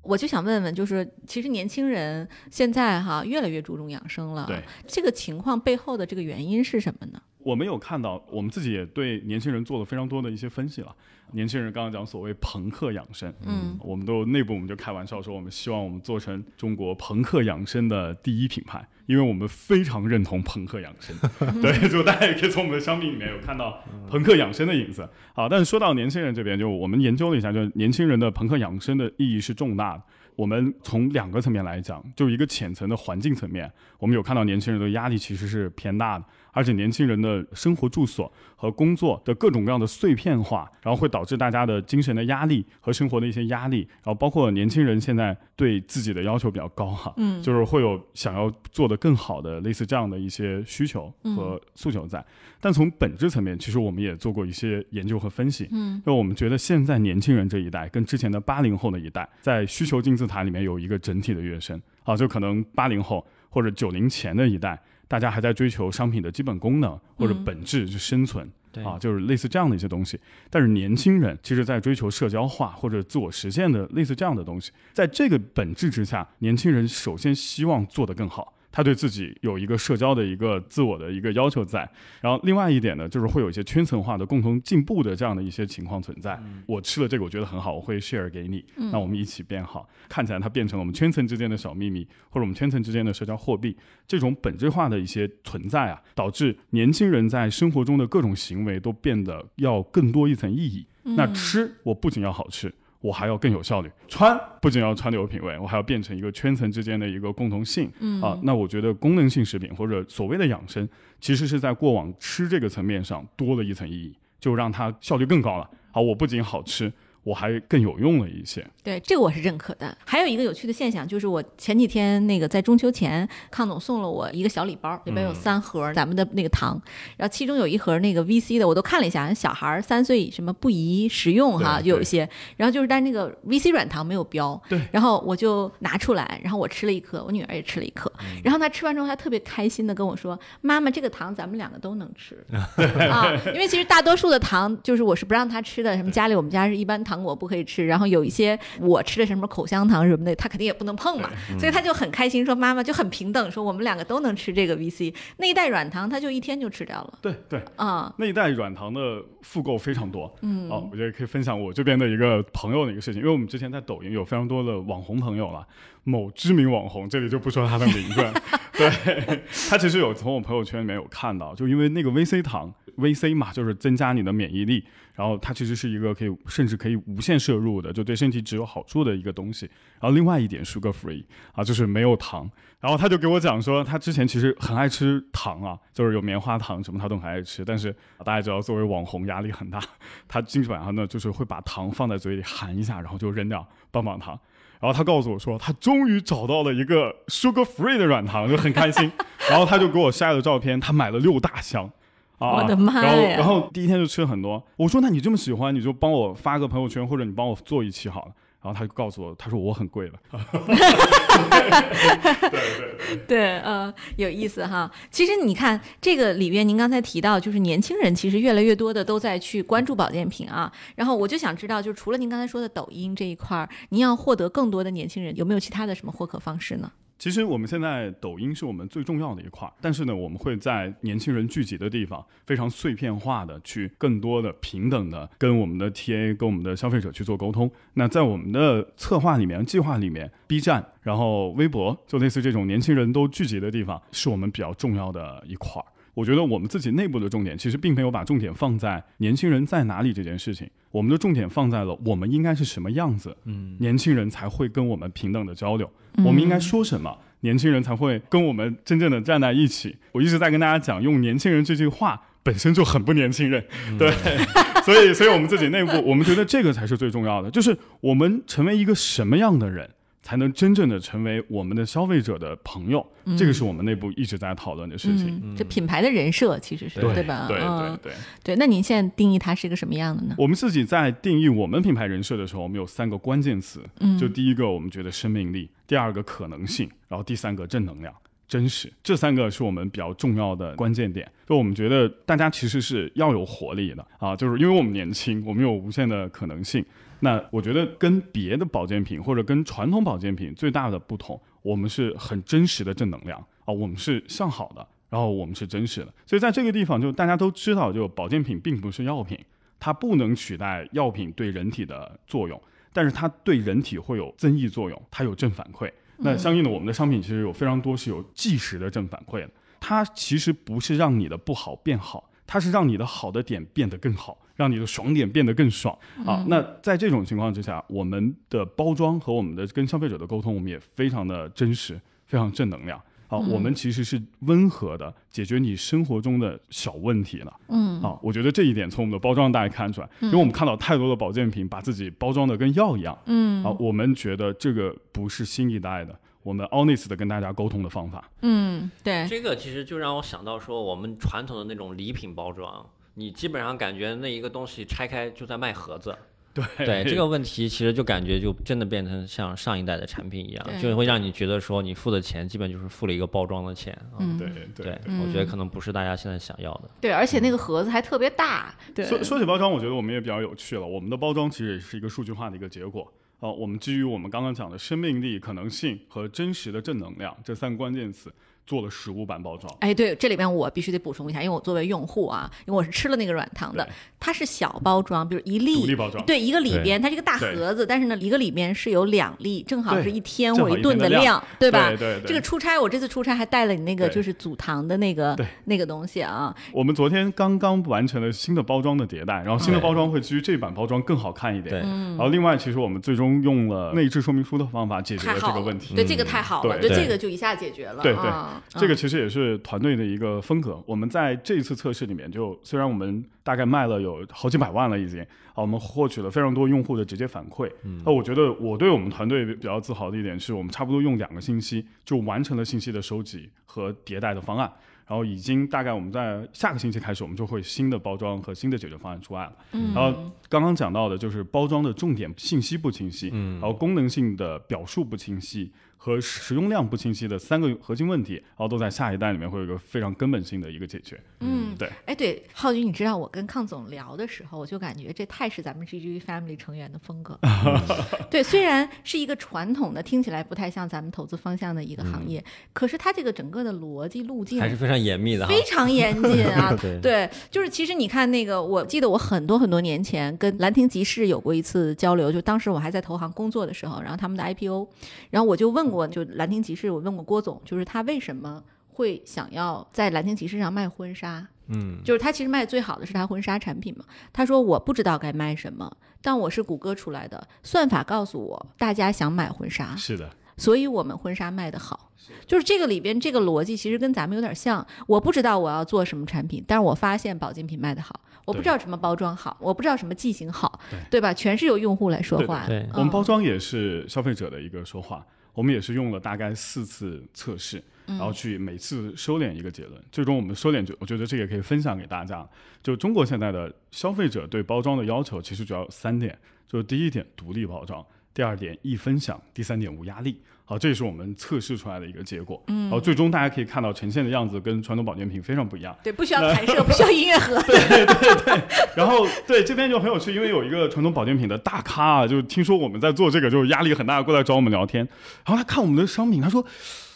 我就想问问，就是其实年轻人现在哈越来越注重养生了，对这个情况背后的这个原因是什么呢？我们有看到，我们自己也对年轻人做了非常多的一些分析了。年轻人刚刚讲所谓朋克养生，嗯，我们都内部我们就开玩笑说，我们希望我们做成中国朋克养生的第一品牌，因为我们非常认同朋克养生。对，就大家也可以从我们的商品里面有看到朋克养生的影子。好，但是说到年轻人这边，就我们研究了一下，就是年轻人的朋克养生的意义是重大的。我们从两个层面来讲，就一个浅层的环境层面，我们有看到年轻人的压力其实是偏大的，而且年轻人的生活住所和工作的各种各样的碎片化，然后会导致大家的精神的压力和生活的一些压力，然后包括年轻人现在对自己的要求比较高哈，嗯。就是会有想要做得更好的类似这样的一些需求嗯和诉求在。但从本质层面，其实我们也做过一些研究和分析，嗯，那我们觉得现在年轻人这一代跟之前的八零后的一代，在需求金字塔里面有一个整体的跃升。啊，就可能八零后或者九零前的一代，大家还在追求商品的基本功能或者嗯本质就生存。对啊，就是类似这样的一些东西。但是年轻人其实在追求社交化或者自我实现的类似这样的东西，在这个本质之下，年轻人首先希望做得更好。他对自己有一个社交的一个自我的一个要求在，然后另外一点呢，就是会有一些圈层化的共同进步的这样的一些情况存在。我吃了这个，我觉得很好，我会 share 给你，那我们一起变好。看起来它变成了我们圈层之间的小秘密，或者我们圈层之间的社交货币。这种本质化的一些存在啊，导致年轻人在生活中的各种行为都变得要更多一层意义。那吃，我不仅要好吃。我还要更有效率，穿不仅要穿的有品位，我还要变成一个圈层之间的一个共同性。嗯啊，那我觉得功能性食品或者所谓的养生，其实是在过往吃这个层面上多了一层意义，就让它效率更高了。好，我不仅好吃，我还更有用了一些。对，这个我是认可的。还有一个有趣的现象，就是我前几天那个在中秋前，康总送了我一个小礼包，里边有三盒咱们的那个糖，然后其中有一盒那个 VC 的，我都看了一下，小孩三岁什么不宜食用哈，就有一些。然后就是但是那个 VC 软糖没有标，对。然后我就拿出来，然后我吃了一颗，我女儿也吃了一颗，然后她吃完之后，她特别开心的跟我说：“妈妈，这个糖咱们两个都能吃 啊，因为其实大多数的糖就是我是不让她吃的，什么家里我们家是一般糖果不可以吃，然后有一些我吃的什么口香糖什么的，他肯定也不能碰嘛，所以他就很开心说妈妈就很平等，说我们两个都能吃这个 VC 那一袋软糖，他就一天就吃掉了。对对，啊，那一袋软糖的复购非常多。嗯。哦，我觉得可以分享我这边的一个朋友的一个事情，因为我们之前在抖音有非常多的网红朋友了，某知名网红，这里就不说他的名字，对他其实有从我朋友圈里面有看到，就因为那个 VC 糖，VC 嘛，就是增加你的免疫力，然后它其实是一个可以甚至可以无限摄入的，就对身体只有好处的一个东西。然后另外一点 sugar free 啊，就是没有糖。然后他就给我讲说，他之前其实很爱吃糖啊，就是有棉花糖什么他都很爱吃，但是大家知道作为网红压力很大，他基本上呢就是会把糖放在嘴里含一下，然后就扔掉棒棒糖。然后他告诉我说，他终于找到了一个 sugar free 的软糖，就很开心。然后他就给我晒了照片，他买了六大箱。啊！我的妈然后，呀然后第一天就吃了很多。我说：“那你这么喜欢，你就帮我发个朋友圈，或者你帮我做一期好了。”然后他就告诉我，他说我很贵了。对，呃，有意思哈。其实你看这个里边，您刚才提到，就是年轻人其实越来越多的都在去关注保健品啊。然后我就想知道，就是除了您刚才说的抖音这一块儿，您要获得更多的年轻人，有没有其他的什么获客方式呢？其实我们现在抖音是我们最重要的一块，但是呢，我们会在年轻人聚集的地方，非常碎片化的去更多的平等的跟我们的 TA、跟我们的消费者去做沟通。那在我们的策划里面、计划里面，B 站、然后微博，就类似这种年轻人都聚集的地方，是我们比较重要的一块儿。我觉得我们自己内部的重点其实并没有把重点放在年轻人在哪里这件事情，我们的重点放在了我们应该是什么样子，嗯，年轻人才会跟我们平等的交流，我们应该说什么，年轻人才会跟我们真正的站在一起。我一直在跟大家讲，用年轻人这句话本身就很不年轻人，对，所以，所以我们自己内部，我们觉得这个才是最重要的，就是我们成为一个什么样的人。才能真正的成为我们的消费者的朋友，这个是我们内部一直在讨论的事情。这品牌的人设其实是对吧？对对对对。那您现在定义它是一个什么样的呢？我们自己在定义我们品牌人设的时候，我们有三个关键词。嗯，就第一个，我们觉得生命力；第二个，可能性；然后第三个，正能量、真实。这三个是我们比较重要的关键点。就我们觉得大家其实是要有活力的啊，就是因为我们年轻，我们有无限的可能性。那我觉得跟别的保健品或者跟传统保健品最大的不同，我们是很真实的正能量啊，我们是向好的，然后我们是真实的。所以在这个地方，就大家都知道，就保健品并不是药品，它不能取代药品对人体的作用，但是它对人体会有增益作用，它有正反馈。那相应的，我们的商品其实有非常多是有即时的正反馈的，它其实不是让你的不好变好。它是让你的好的点变得更好，让你的爽点变得更爽啊！那在这种情况之下，我们的包装和我们的跟消费者的沟通，我们也非常的真实，非常正能量啊！我们其实是温和的解决你生活中的小问题了，嗯啊，我觉得这一点从我们的包装大家看出来，因为我们看到太多的保健品把自己包装的跟药一样，嗯啊，我们觉得这个不是新一代的。我们 honest 的跟大家沟通的方法，嗯，对，这个其实就让我想到说，我们传统的那种礼品包装，你基本上感觉那一个东西拆开就在卖盒子，对对，这个问题其实就感觉就真的变成像上一代的产品一样，就会让你觉得说你付的钱基本就是付了一个包装的钱，嗯，对对，我觉得可能不是大家现在想要的，对，而且那个盒子还特别大，对。说说起包装，我觉得我们也比较有趣了，我们的包装其实也是一个数据化的一个结果。哦，我们基于我们刚刚讲的生命力、可能性和真实的正能量这三个关键词。做了实物版包装，哎，对，这里边我必须得补充一下，因为我作为用户啊，因为我是吃了那个软糖的，它是小包装，比如一粒，包装，对，一个里边它是一个大盒子，但是呢，一个里面是有两粒，正好是一天我一顿的量，对吧？对对。这个出差，我这次出差还带了你那个就是组糖的那个那个东西啊。我们昨天刚刚完成了新的包装的迭代，然后新的包装会基于这版包装更好看一点。对。然后另外，其实我们最终用了内置说明书的方法解决了这个问题。对，这个太好了，对这个就一下解决了。对对，这个其实也是。团队的一个风格。我们在这一次测试里面，就虽然我们大概卖了有好几百万了，已经啊，我们获取了非常多用户的直接反馈。那我觉得我对我们团队比较自豪的一点是，我们差不多用两个星期就完成了信息的收集和迭代的方案。然后已经大概我们在下个星期开始，我们就会新的包装和新的解决方案出来了。然后刚刚讲到的就是包装的重点信息不清晰，嗯然后功能性的表述不清晰。和使用量不清晰的三个核心问题，然后都在下一代里面会有一个非常根本性的一个解决。嗯，对。哎，对，浩军，你知道我跟康总聊的时候，我就感觉这太是咱们 GGV Family 成员的风格。对，虽然是一个传统的，听起来不太像咱们投资方向的一个行业，可是它这个整个的逻辑路径还是非常严密的，非常严谨啊。对，就是其实你看那个，我记得我很多很多年前跟兰亭集市有过一次交流，就当时我还在投行工作的时候，然后他们的 IPO，然后我就问过。就兰亭集市，我问过郭总，就是他为什么会想要在兰亭集市上卖婚纱？嗯，就是他其实卖最好的是他婚纱产品嘛。他说我不知道该卖什么，但我是谷歌出来的，算法告诉我大家想买婚纱，是的，所以我们婚纱卖得好。就是这个里边这个逻辑其实跟咱们有点像。我不知道我要做什么产品，但是我发现保健品卖得好。我不知道什么包装好，我不知道什么剂型好，对吧？全是由用户来说话。对，我们包装也是消费者的一个说话。我们也是用了大概四次测试，然后去每次收敛一个结论。最终我们收敛就，我觉得这个可以分享给大家。就中国现在的消费者对包装的要求，其实主要三点。就是第一点，独立包装；第二点，易分享；第三点，无压力。好，这也是我们测试出来的一个结果。嗯，然后最终大家可以看到呈现的样子跟传统保健品非常不一样。对，不需要弹射，不需要音乐盒。对 对对。然后对这边就很有趣，因为有一个传统保健品的大咖啊，就听说我们在做这个，就是压力很大，过来找我们聊天。然后他看我们的商品，他说：“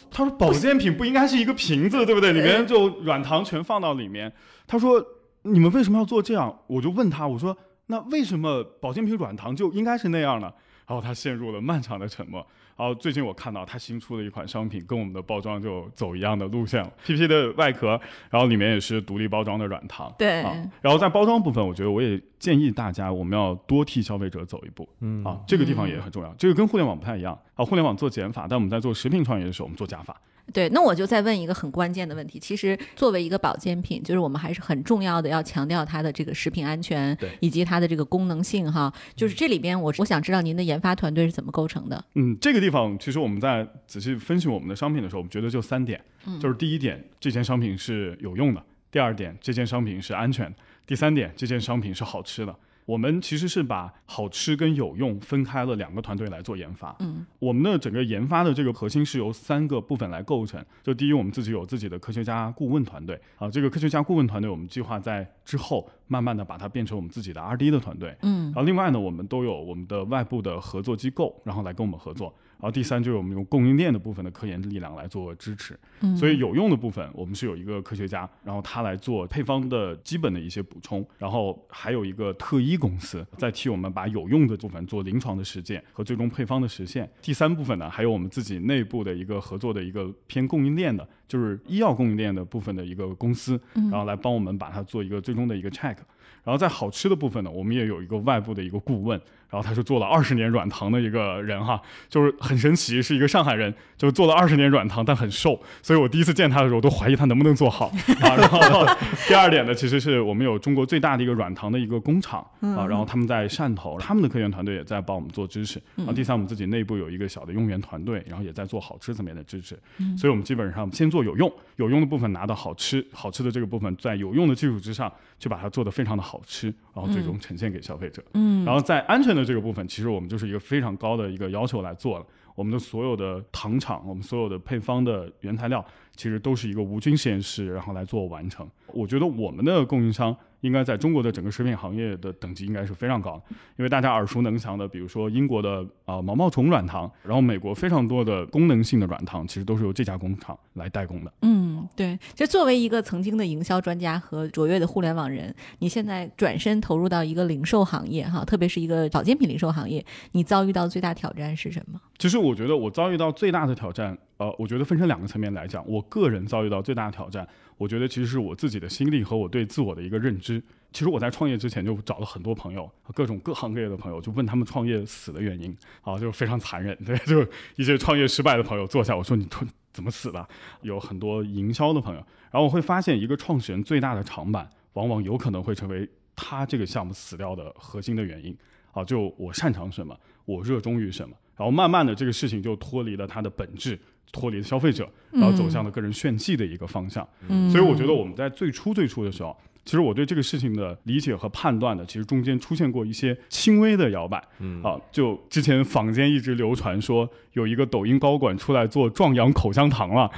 他说保健品不应该是一个瓶子，对不对？里面就软糖全放到里面。他说你们为什么要做这样？我就问他，我说那为什么保健品软糖就应该是那样呢？然后他陷入了漫长的沉默。然后最近我看到他新出的一款商品，跟我们的包装就走一样的路线了。PP 的外壳，然后里面也是独立包装的软糖。对。啊，然后在包装部分，我觉得我也建议大家，我们要多替消费者走一步。嗯。啊，这个地方也很重要。这个跟互联网不太一样。啊，互联网做减法，但我们在做食品创业的时候，我们做加法。对，那我就再问一个很关键的问题。其实作为一个保健品，就是我们还是很重要的，要强调它的这个食品安全，以及它的这个功能性哈。就是这里边，我我想知道您的研发团队是怎么构成的？嗯，这个地方其实我们在仔细分析我们的商品的时候，我们觉得就三点，就是第一点，这件商品是有用的；第二点，这件商品是安全的；第三点，这件商品是好吃的。我们其实是把好吃跟有用分开了两个团队来做研发。嗯，我们的整个研发的这个核心是由三个部分来构成。就第一，我们自己有自己的科学家顾问团队啊，这个科学家顾问团队我们计划在之后慢慢的把它变成我们自己的 R&D 的团队。嗯，然后另外呢，我们都有我们的外部的合作机构，然后来跟我们合作。然后第三就是我们用供应链的部分的科研力量来做支持，所以有用的部分我们是有一个科学家，然后他来做配方的基本的一些补充，然后还有一个特医公司在替我们把有用的部分做临床的实践和最终配方的实现。第三部分呢，还有我们自己内部的一个合作的一个偏供应链的，就是医药供应链的部分的一个公司，然后来帮我们把它做一个最终的一个 check。然后在好吃的部分呢，我们也有一个外部的一个顾问。然后他是做了二十年软糖的一个人哈，就是很神奇，是一个上海人，就做了二十年软糖，但很瘦，所以我第一次见他的时候都怀疑他能不能做好啊。然后第二点呢，其实是我们有中国最大的一个软糖的一个工厂啊，然后他们在汕头，他们的科研团队也在帮我们做支持。然后第三，我们自己内部有一个小的用研团队，然后也在做好吃层面的支持。所以我们基本上先做有用，有用的部分拿到好吃，好吃的这个部分在有用的基础之上，去把它做得非常的好吃，然后最终呈现给消费者。嗯，然后在安全的这个部分，其实。我们就是一个非常高的一个要求来做了，我们的所有的糖厂，我们所有的配方的原材料，其实都是一个无菌实验室，然后来做完成。我觉得我们的供应商。应该在中国的整个食品行业的等级应该是非常高的，因为大家耳熟能详的，比如说英国的啊毛毛虫软糖，然后美国非常多的功能性的软糖，其实都是由这家工厂来代工的。嗯，对。就作为一个曾经的营销专家和卓越的互联网人，你现在转身投入到一个零售行业哈，特别是一个保健品零售行业，你遭遇到最大挑战是什么？其实我觉得我遭遇到最大的挑战，呃，我觉得分成两个层面来讲，我个人遭遇到最大的挑战。我觉得其实是我自己的心力和我对自我的一个认知。其实我在创业之前就找了很多朋友，各种各行各业的朋友，就问他们创业死的原因啊，就非常残忍。对，就一些创业失败的朋友坐下，我说你怎么死的？有很多营销的朋友，然后我会发现一个创始人最大的长板，往往有可能会成为他这个项目死掉的核心的原因啊。就我擅长什么，我热衷于什么，然后慢慢的这个事情就脱离了它的本质。脱离消费者，然后走向了个人炫技的一个方向。嗯，所以我觉得我们在最初最初的时候，其实我对这个事情的理解和判断呢，其实中间出现过一些轻微的摇摆。嗯，啊，就之前坊间一直流传说有一个抖音高管出来做壮阳口香糖了。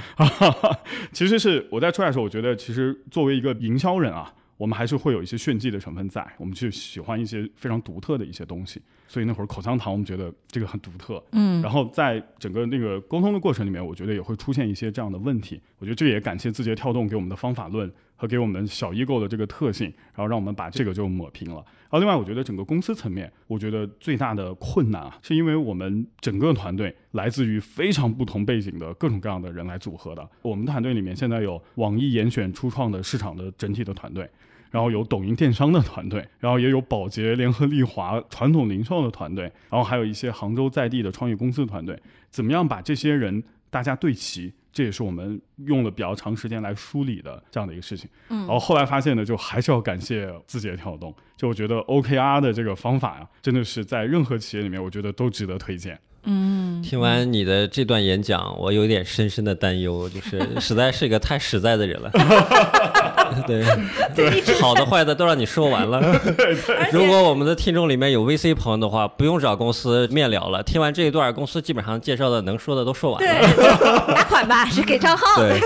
其实是我在出来的时候，我觉得其实作为一个营销人啊。我们还是会有一些炫技的成分在，我们去喜欢一些非常独特的一些东西，所以那会儿口香糖我们觉得这个很独特，嗯，然后在整个那个沟通的过程里面，我觉得也会出现一些这样的问题，我觉得这也感谢字节跳动给我们的方法论和给我们小易购的这个特性，然后让我们把这个就抹平了。然后另外，我觉得整个公司层面，我觉得最大的困难啊，是因为我们整个团队来自于非常不同背景的各种各样的人来组合的。我们团队里面现在有网易严选初创的市场的整体的团队。然后有抖音电商的团队，然后也有宝洁、联合利华传统零售的团队，然后还有一些杭州在地的创业公司团队。怎么样把这些人大家对齐？这也是我们用了比较长时间来梳理的这样的一个事情。嗯，然后后来发现呢，就还是要感谢字节跳动。就我觉得 OKR 的这个方法呀，真的是在任何企业里面，我觉得都值得推荐。嗯，听完你的这段演讲，我有点深深的担忧，就是 实在是一个太实在的人了。对，好的坏的都让你说完了。如果我们的听众里面有 VC 朋友的话，不用找公司面聊了。听完这一段，公司基本上介绍的能说的都说完了。对，打款吧，是给账号。对，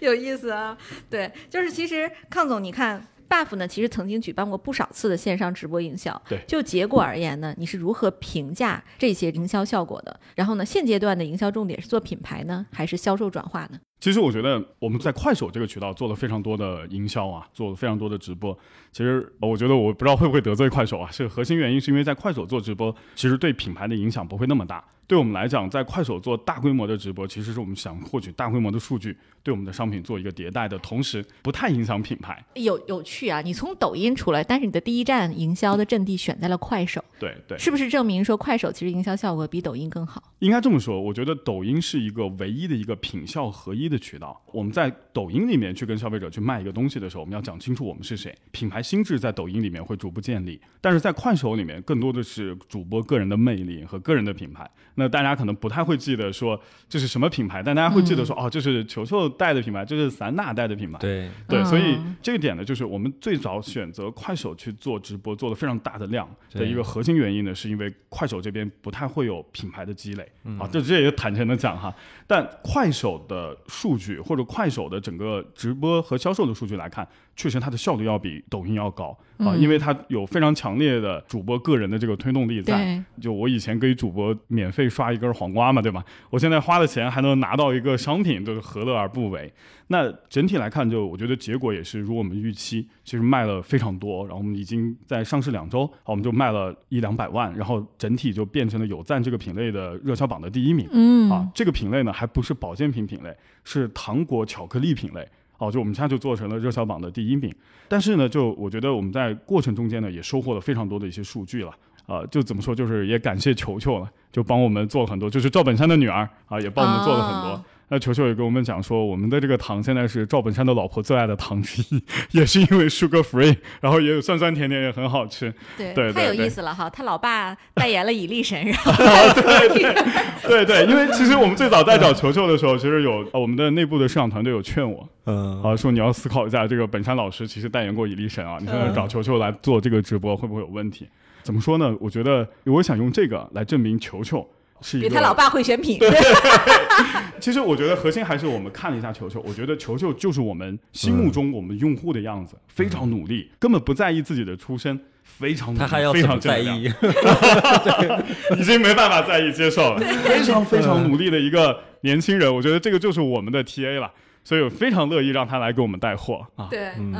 有意思啊。对，就是其实康总，你看。Buff 呢，其实曾经举办过不少次的线上直播营销。对就结果而言呢，你是如何评价这些营销效果的？然后呢，现阶段的营销重点是做品牌呢，还是销售转化呢？其实我觉得我们在快手这个渠道做了非常多的营销啊，做了非常多的直播。其实呃我觉得我不知道会不会得罪快手啊，是核心原因是因为在快手做直播，其实对品牌的影响不会那么大。对我们来讲，在快手做大规模的直播，其实是我们想获取大规模的数据，对我们的商品做一个迭代的同时，不太影响品牌。有有趣啊！你从抖音出来，但是你的第一站营销的阵地选在了快手，对对，是不是证明说快手其实营销效果比抖音更好？应该这么说，我觉得抖音是一个唯一的一个品效合一的渠道。我们在抖音里面去跟消费者去卖一个东西的时候，我们要讲清楚我们是谁，品牌心智在抖音里面会逐步建立，但是在快手里面更多的是主播个人的魅力和个人的品牌。那大家可能不太会记得说这是什么品牌，但大家会记得说、哦，这是球球带的品牌，这是散打带的品牌。对，对，所以嗯这个点呢，就是我们最早选择快手去做直播，做了非常大的量的一个核心原因呢，是因为快手这边不太会有品牌的积累、啊，这这也坦诚的讲哈。但快手的数据或者快手的整个直播和销售的数据来看，确实它的效率要比抖音要高啊，因为它有非常强烈的主播个人的这个推动力在。就我以前给主播免费刷一根黄瓜嘛，对吧？我现在花的钱还能拿到一个商品，就是何乐而不为？那整体来看，就我觉得结果也是如我们预期，其实卖了非常多，然后我们已经在上市两周，好，我们就卖了一两百万，然后整体就变成了有赞这个品类的热销榜的第一名。嗯啊，这个品类呢还不是保健品品类，是糖果巧克力品类。哦，就我们家就做成了热销榜的第一名。但是呢，就我觉得我们在过程中间呢，也收获了非常多的一些数据了。啊，就怎么说，就是也感谢球球了，就帮我们做了很多，就是赵本山的女儿啊，也帮我们做了很多。哦那球球也跟我们讲说，我们的这个糖现在是赵本山的老婆最爱的糖之一，也是因为 sugar free，然后也有酸酸甜甜，也很好吃。对太有意思了哈！他老爸代言了蚁力神，然后 对对对对，因为其实我们最早在找球球的时候，其实有呃我们的内部的市场团队有劝我，嗯，啊，说你要思考一下，这个本山老师其实代言过蚁力神啊，你现在嗯找球球来做这个直播会不会有问题？怎么说呢？我觉得我想用这个来证明球球是一个比他老爸会选品。其实我觉得核心还是我们看了一下球球，我觉得球球就是我们心目中我们用户的样子，非常努力，根本不在意自己的出身，非常努力他还要非常在意？已经没办法在意接受了，非常非常努力的一个年轻人，我觉得这个就是我们的 TA 了，所以我非常乐意让他来给我们带货啊。对，嗯，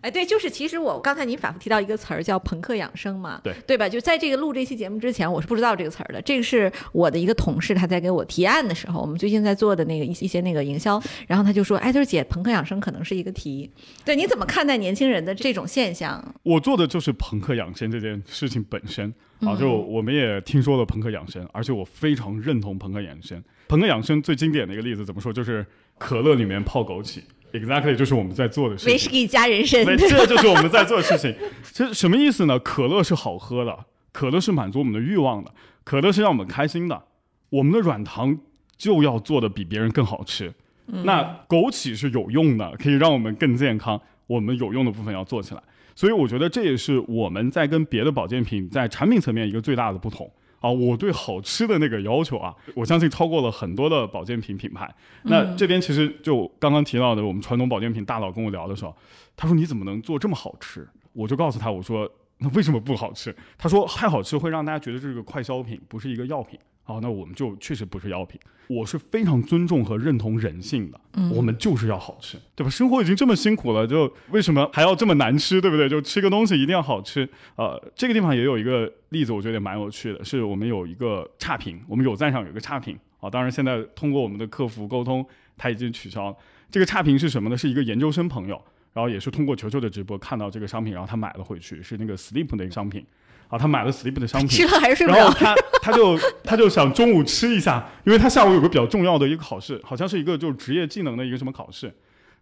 哎，对，就是其实我刚才您反复提到一个词儿叫朋克养生嘛，对对吧？就在这个录这期节目之前，我是不知道这个词儿的。这个是我的一个同事，他在给我提案的时候，我们最近在做的那个一一些那个营销，然后他就说，哎，他说姐，朋克养生可能是一个题。对，你怎么看待年轻人的这种现象？我做的就是朋克养生这件事情本身啊，就我们也听说了朋克养生，而且我非常认同朋克养生。朋克养生最经典的一个例子怎么说？就是可乐里面泡枸杞，exactly 就是我们在做的事情。威士忌加人参，对，这就是我们在做的事情。其实什么意思呢？可乐是好喝的，可乐是满足我们的欲望的，可乐是让我们开心的。我们的软糖就要做的比别人更好吃。那枸杞是有用的，可以让我们更健康。我们有用的部分要做起来，所以我觉得这也是我们在跟别的保健品在产品层面一个最大的不同啊。我对好吃的那个要求啊，我相信超过了很多的保健品品牌。那这边其实就刚刚提到的，我们传统保健品大佬跟我聊的时候，他说你怎么能做这么好吃？我就告诉他，我说那为什么不好吃？他说太好吃会让大家觉得这是个快消品，不是一个药品。好，那我们就确实不是药品。我是非常尊重和认同人性的，我们就是要好吃，对吧？生活已经这么辛苦了，就为什么还要这么难吃，对不对？就吃个东西一定要好吃。呃，这个地方也有一个例子，我觉得也蛮有趣的，是我们有一个差评，我们有赞上有一个差评啊，当然现在通过我们的客服沟通，他已经取消了。这个差评是什么呢？是一个研究生朋友，然后也是通过球球的直播看到这个商品，然后他买了回去，是那个 Sleep 的一个商品，啊，他买了 Sleep 的商品，吃了还是睡不着。然后他 他就他就想中午吃一下，因为他下午有个比较重要的一个考试，好像是一个就是职业技能的一个什么考试，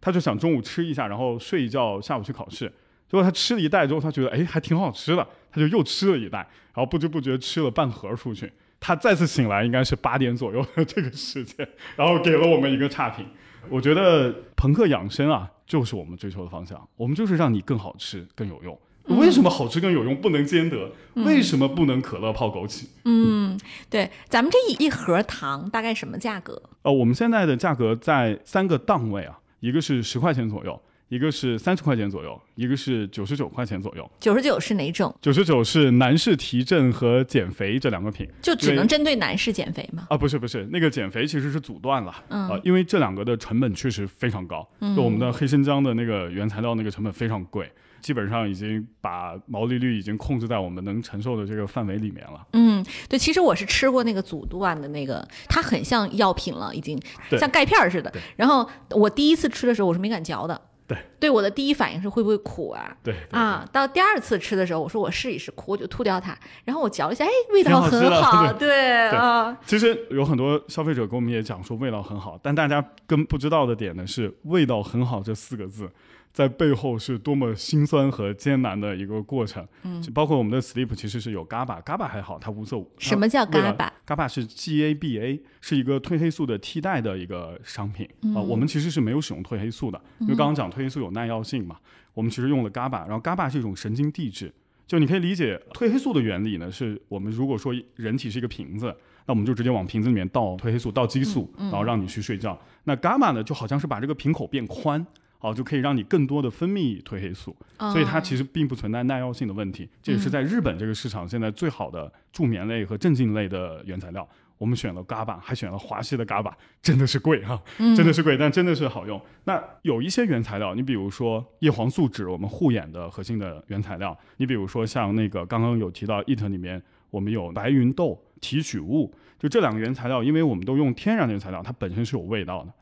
他就想中午吃一下，然后睡一觉，下午去考试。结果他吃了一袋之后，他觉得哎还挺好吃的，他就又吃了一袋，然后不知不觉吃了半盒出去。他再次醒来应该是八点左右的这个时间，然后给了我们一个差评。我觉得朋克养生啊，就是我们追求的方向，我们就是让你更好吃、更有用。为什么好吃更有用不能兼得？为什么不能可乐泡枸杞？嗯，对，咱们这一一盒糖大概什么价格？呃，我们现在的价格在三个档位啊，一个是十块钱左右，一一个是三十块钱左右，一个是九十九块钱左右。九十九是哪种？九十九是男士提振和减肥这两个品就只能针对男士减肥吗？啊，不是不是，那个减肥其实是阻断了，嗯啊，因为这两个的成本确实非常高，就我们的黑生姜的那个原材料那个成本非常贵，基本上已经把毛利率已经控制在我们能承受的这个范围里面了。嗯，对，其实我是吃过那个阻断的那个，它很像药品了，已经像钙片儿似的。然后我第一次吃的时候，我是没敢嚼的。对，对我的第一反应是会不会苦啊？对对啊，到第二次吃的时候，我说我试一试苦，我就吐掉它。然后我嚼了一下，哎，味道很好，对啊，其实有很多消费者跟我们也讲说味道很好，但大家跟不知道的点呢是“味道很好”这四个字，在背后是多么辛酸和艰难的一个过程。嗯，包括我们的 Sleep 其实是有 GABA，GABA 还好，它无色无。什么叫它味道 GABA？GABA 是 GABA，是一个褪黑素的替代的一个商品啊、我们其实是没有使用褪黑素的，因为刚刚讲褪黑素有耐药性嘛，我们其实用了 GABA，然后 GABA 是一种神经递质。就你可以理解褪黑素的原理呢，是我们如果说人体是一个瓶子，那我们就直接往瓶子里面倒褪黑素、倒激素，然后让你去睡觉。那伽马呢，就好像是把这个瓶口变宽，哦，就可以让你更多的分泌褪黑素，所以它其实并不存在耐药性的问题。这也是在日本这个市场现在最好的助眠类和镇静类的原材料。我们选了伽马，还选了华西的伽马，真的是贵哈、真的是贵，但真的是好用。那有一些原材料，你比如说叶黄素酯，我们护眼的核心的原材料，你比如说像那个刚刚有提到 EAT 里面，我们有白云豆提取物，就这两个原材料，因为我们都用天然的原材料，它本身是有味道的，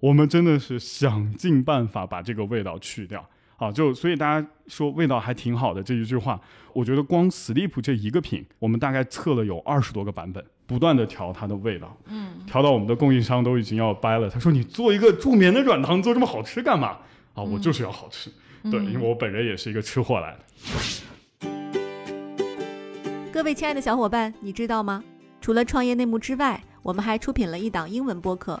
我们真的是想尽办法把这个味道去掉。啊，就所以大家说味道还挺好的这一句话，我觉得光 Sleep 这一个品，我们大概测了有二十多个版本，不断的调它的味道，嗯，调到我们的供应商都已经要掰了。他说你做一个助眠的软糖做这么好吃干嘛？啊，我就是要好吃，对，因为我本人也是一个吃货来的。各位亲爱的小伙伴，你知道吗？除了创业内幕之外，我们还出品了一档英文播客《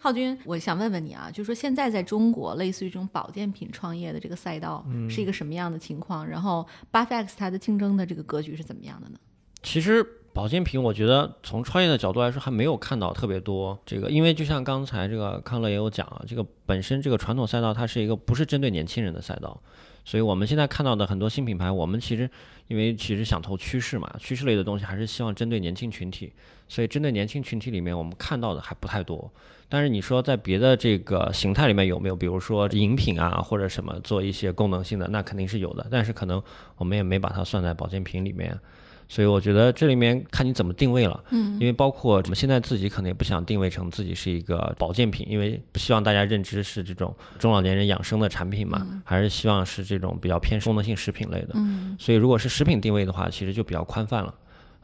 浩军，我想问问你啊，就是说现在在中国，类似于这种保健品创业的这个赛道是一个什么样的情况？然后 Buffex 它的竞争的这个格局是怎么样的呢？其实保健品，我觉得从创业的角度来说，还没有看到特别多这个，因为就像刚才这个康乐也有讲啊，这个本身这个传统赛道它是一个不是针对年轻人的赛道，所以我们现在看到的很多新品牌，我们其实因为其实想投趋势嘛，趋势类的东西还是希望针对年轻群体，所以针对年轻群体里面，我们看到的还不太多。但是你说在别的这个形态里面有没有，比如说饮品啊或者什么做一些功能性的，那肯定是有的，但是可能我们也没把它算在保健品里面。所以我觉得这里面看你怎么定位了，嗯，因为包括我们现在自己可能也不想定位成自己是一个保健品，因为不希望大家认知是这种中老年人养生的产品嘛，还是希望是这种比较偏功能性食品类的，嗯，所以如果是食品定位的话，其实就比较宽泛了，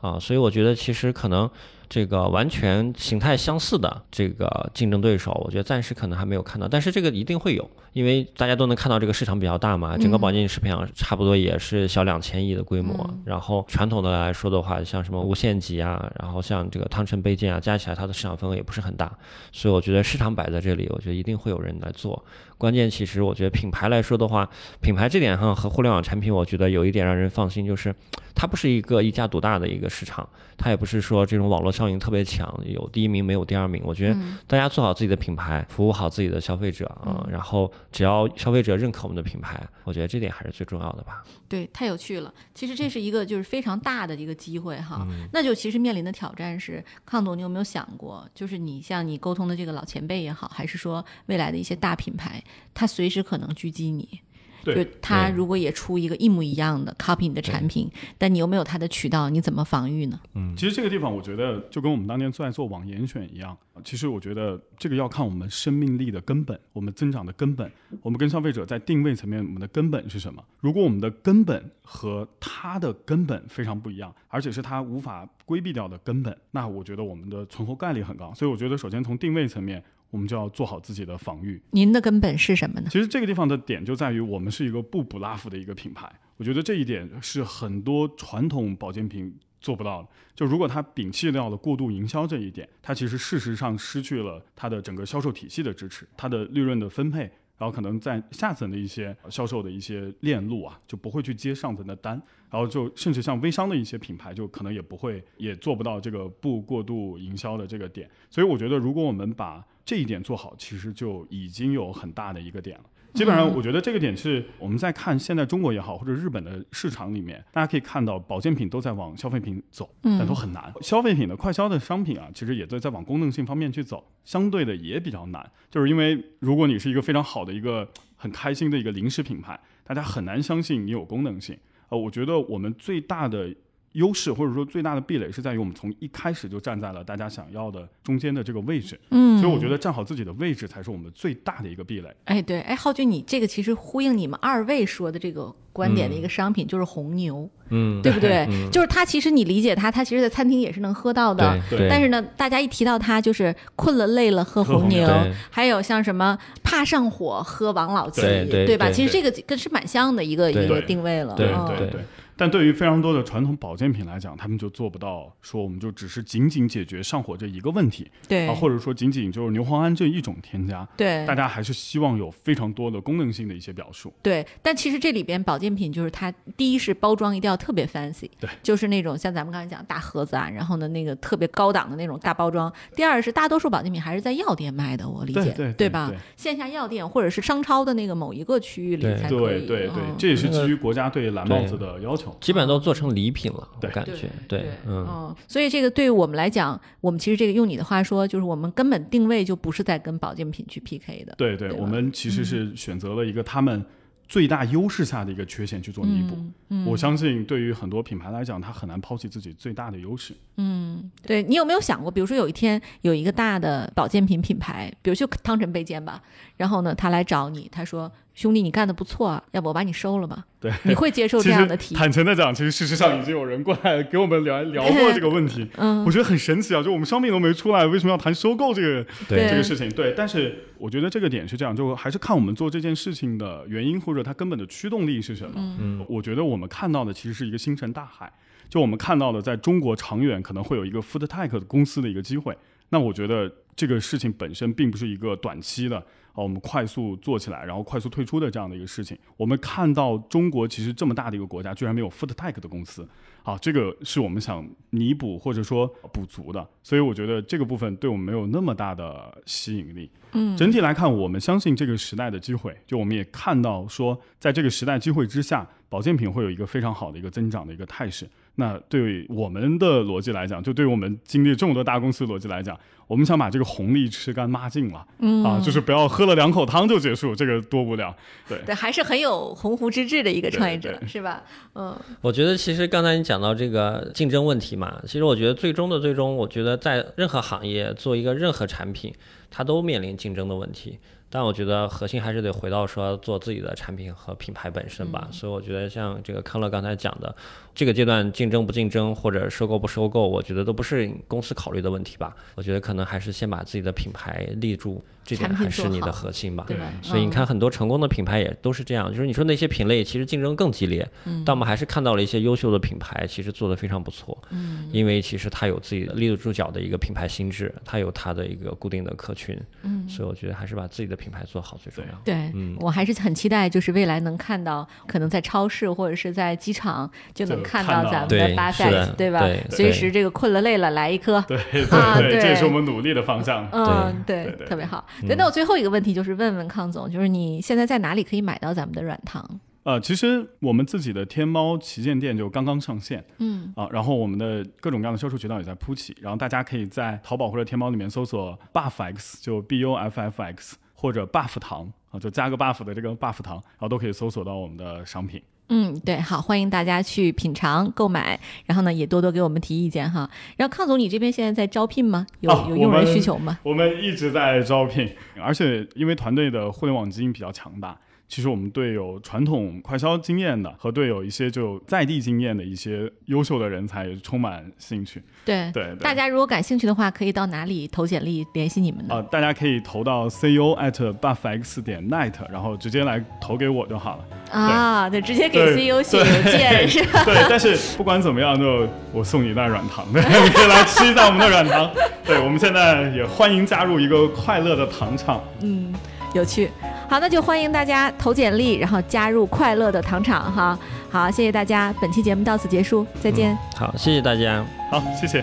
啊，所以我觉得其实可能这个完全形态相似的这个竞争对手，我觉得暂时可能还没有看到，但是这个一定会有，因为大家都能看到这个市场比较大嘛，整个保健食品啊差不多也是小两千亿的规模，然后传统的来说的话，像什么无限极啊，然后像这个汤臣倍健啊，加起来它的市场份额也不是很大，所以我觉得市场摆在这里，我觉得一定会有人来做。关键其实我觉得品牌来说的话，品牌这点上和互联网产品，我觉得有一点让人放心，就是它不是一个一家独大的一个市场，它也不是说这种网络效应特别强，有第一名没有第二名。我觉得大家做好自己的品牌，服务好自己的消费者啊，然后只要消费者认可我们的品牌，我觉得这点还是最重要的吧。对，太有趣了。其实这是一个就是非常大的一个机会哈。那就其实面临的挑战是，康总，你有没有想过，就是你像你沟通的这个老前辈也好，还是说未来的一些大品牌，他随时可能狙击你。对就他如果也出一个一模一样的 copy 你的产品，但你又没有他的渠道，你怎么防御呢？嗯其实这个地方，我觉得就跟我们当年在做网严选一样。其实我觉得这个要看我们生命力的根本，我们增长的根本。我们跟消费者在定位层面，我们的根本是什么？如果我们的根本和他的根本非常不一样，而且是他无法规避掉的根本，那我觉得我们的存活概率很高。所以我觉得，首先从定位层面。我们就要做好自己的防御。您的根本是什么呢？其实这个地方的点就在于我们是一个不补拉夫的一个品牌，我觉得这一点是很多传统保健品做不到的。就如果它摒弃掉了过度营销这一点，它其实事实上失去了它的整个销售体系的支持，它的利润的分配。然后可能在下层的一些销售的一些链路啊，就不会去接上层的单，然后就甚至像微商的一些品牌，就可能也不会，也做不到这个不过度营销的这个点。所以我觉得，如果我们把这一点做好，其实就已经有很大的一个点了。基本上，我觉得这个点是我们在看现在中国也好，或者日本的市场里面，大家可以看到保健品都在往消费品走，但都很难。消费品的快消的商品啊，其实也在在往功能性方面去走，相对的也比较难。就是因为如果你是一个非常好的一个很开心的一个零食品牌，大家很难相信你有功能性。呃，我觉得我们最大的。优势或者说最大的壁垒是在于我们从一开始就站在了大家想要的中间的这个位置，嗯，所以我觉得站好自己的位置才是我们最大的一个壁垒。哎，对，哎，浩俊，你这个其实呼应你们二位说的这个观点的一个商品就是红牛，嗯，对不对？就是它其实你理解它，它其实在餐厅也是能喝到的，对。但是呢，大家一提到它，就是困了累了喝红牛，还有像什么怕上火喝王老吉，对吧？其实这个跟是蛮像的一个一个定位了，对对对。但对于非常多的传统保健品来讲，他们就做不到说我们就只是仅仅解决上火这一个问题，对啊，或者说仅仅就是牛磺胺这一种添加，对，大家还是希望有非常多的功能性的一些表述，对。但其实这里边保健品就是它第一是包装一定要特别 fancy，对，就是那种像咱们刚才讲大盒子啊，然后呢那个特别高档的那种大包装。第二是大多数保健品还是在药店卖的，我理解，对对吧？线下药店或者是商超的那个某一个区域里才可以，对对对，这也是基于国家对蓝帽子的要求，基本上都做成。成礼品了，我感觉对，嗯，所以这个对于我们来讲，我们其实这个用你的话说，就是我们根本定位就不是在跟保健品去 PK 的，对对，我们其实是选择了一个他们最大优势下的一个缺陷去做弥补。我相信对于很多品牌来讲，他很难抛弃自己最大的优势。嗯，对你有没有想过，比如说有一天有一个大的保健品品牌，比如就汤臣倍健吧，然后呢，他来找你，他说。兄弟，你干的不错，要不我把你收了吧？对，你会接受这样的提？坦诚的讲，其实事实上已经有人过来给我们聊聊过这个问题。嗯，我觉得很神奇啊，就我们商品都没出来，为什么要谈收购这个这个事情？对，但是我觉得这个点是这样，就还是看我们做这件事情的原因或者它根本的驱动力是什么。嗯，我觉得我们看到的其实是一个星辰大海，就我们看到的在中国长远可能会有一个 food tech 公司的一个机会。那我觉得这个事情本身并不是一个短期的。啊，我们快速做起来，然后快速退出的这样的一个事情，我们看到中国其实这么大的一个国家，居然没有 food tech 的公司，啊，这个是我们想弥补或者说补足的，所以我觉得这个部分对我们没有那么大的吸引力。嗯，整体来看，我们相信这个时代的机会，就我们也看到说，在这个时代机会之下，保健品会有一个非常好的一个增长的一个态势。那对我们的逻辑来讲，就对于我们经历这么多大公司逻辑来讲，我们想把这个红利吃干抹净了，嗯啊，就是不要喝了两口汤就结束，这个多无聊。对对，还是很有鸿鹄之志的一个创业者，是吧？嗯，我觉得其实刚才你讲到这个竞争问题嘛，其实我觉得最终的最终，我觉得在任何行业做一个任何产品，它都面临竞争的问题。但我觉得核心还是得回到说做自己的产品和品牌本身吧。所以我觉得像这个康乐刚才讲的，这个阶段竞争不竞争或者收购不收购，我觉得都不是公司考虑的问题吧。我觉得可能还是先把自己的品牌立住。这点还是你的核心吧，对所以你看，很多成功的品牌也都是这样，就是你说那些品类其实竞争更激烈，但我们还是看到了一些优秀的品牌，其实做的非常不错。嗯，因为其实它有自己的立得住脚的一个品牌心智，它有它的一个固定的客群。嗯，所以我觉得还是把自己的品牌做好最重要。对，嗯我还是很期待，就是未来能看到，可能在超市或者是在机场就能看到咱们的巴塞，对吧？随时这个困了累了来一颗。对啊，对，这也是我们努力的方向。嗯，对，特别好。对，那我最后一个问题就是问问康总，就是你现在在哪里可以买到咱们的软糖？呃，其实我们自己的天猫旗舰店就刚刚上线，嗯啊，然后我们的各种各样的销售渠道也在铺起，然后大家可以在淘宝或者天猫里面搜索 Buff X，就 B U F F X，或者 Buff 糖啊，就加个 Buff 的这个 Buff 糖，然后都可以搜索到我们的商品。嗯，对，好，欢迎大家去品尝、购买，然后呢，也多多给我们提意见哈。然后康总，你这边现在在招聘吗？有有用人需求吗？我们一直在招聘，而且因为团队的互联网基因比较强大。其实我们对有传统快销经验的和对有一些就在地经验的一些优秀的人才也充满兴趣。对对对大家如果感兴趣的话，可以到哪里投简历联系你们呢？啊、大家可以投到 CEO at buffx 点 net，然后直接来投给我就好了。啊，对，直接给 CEO 写邮件 是吧？对，但是不管怎么样，就我送你一袋软糖，对，你可以来吃一下我们的软糖。对，我们现在也欢迎加入一个快乐的糖厂。嗯，有趣。好，那就欢迎大家投简历，然后加入快乐的糖厂哈。好，谢谢大家，本期节目到此结束，再见。好，谢谢大家。好，谢谢。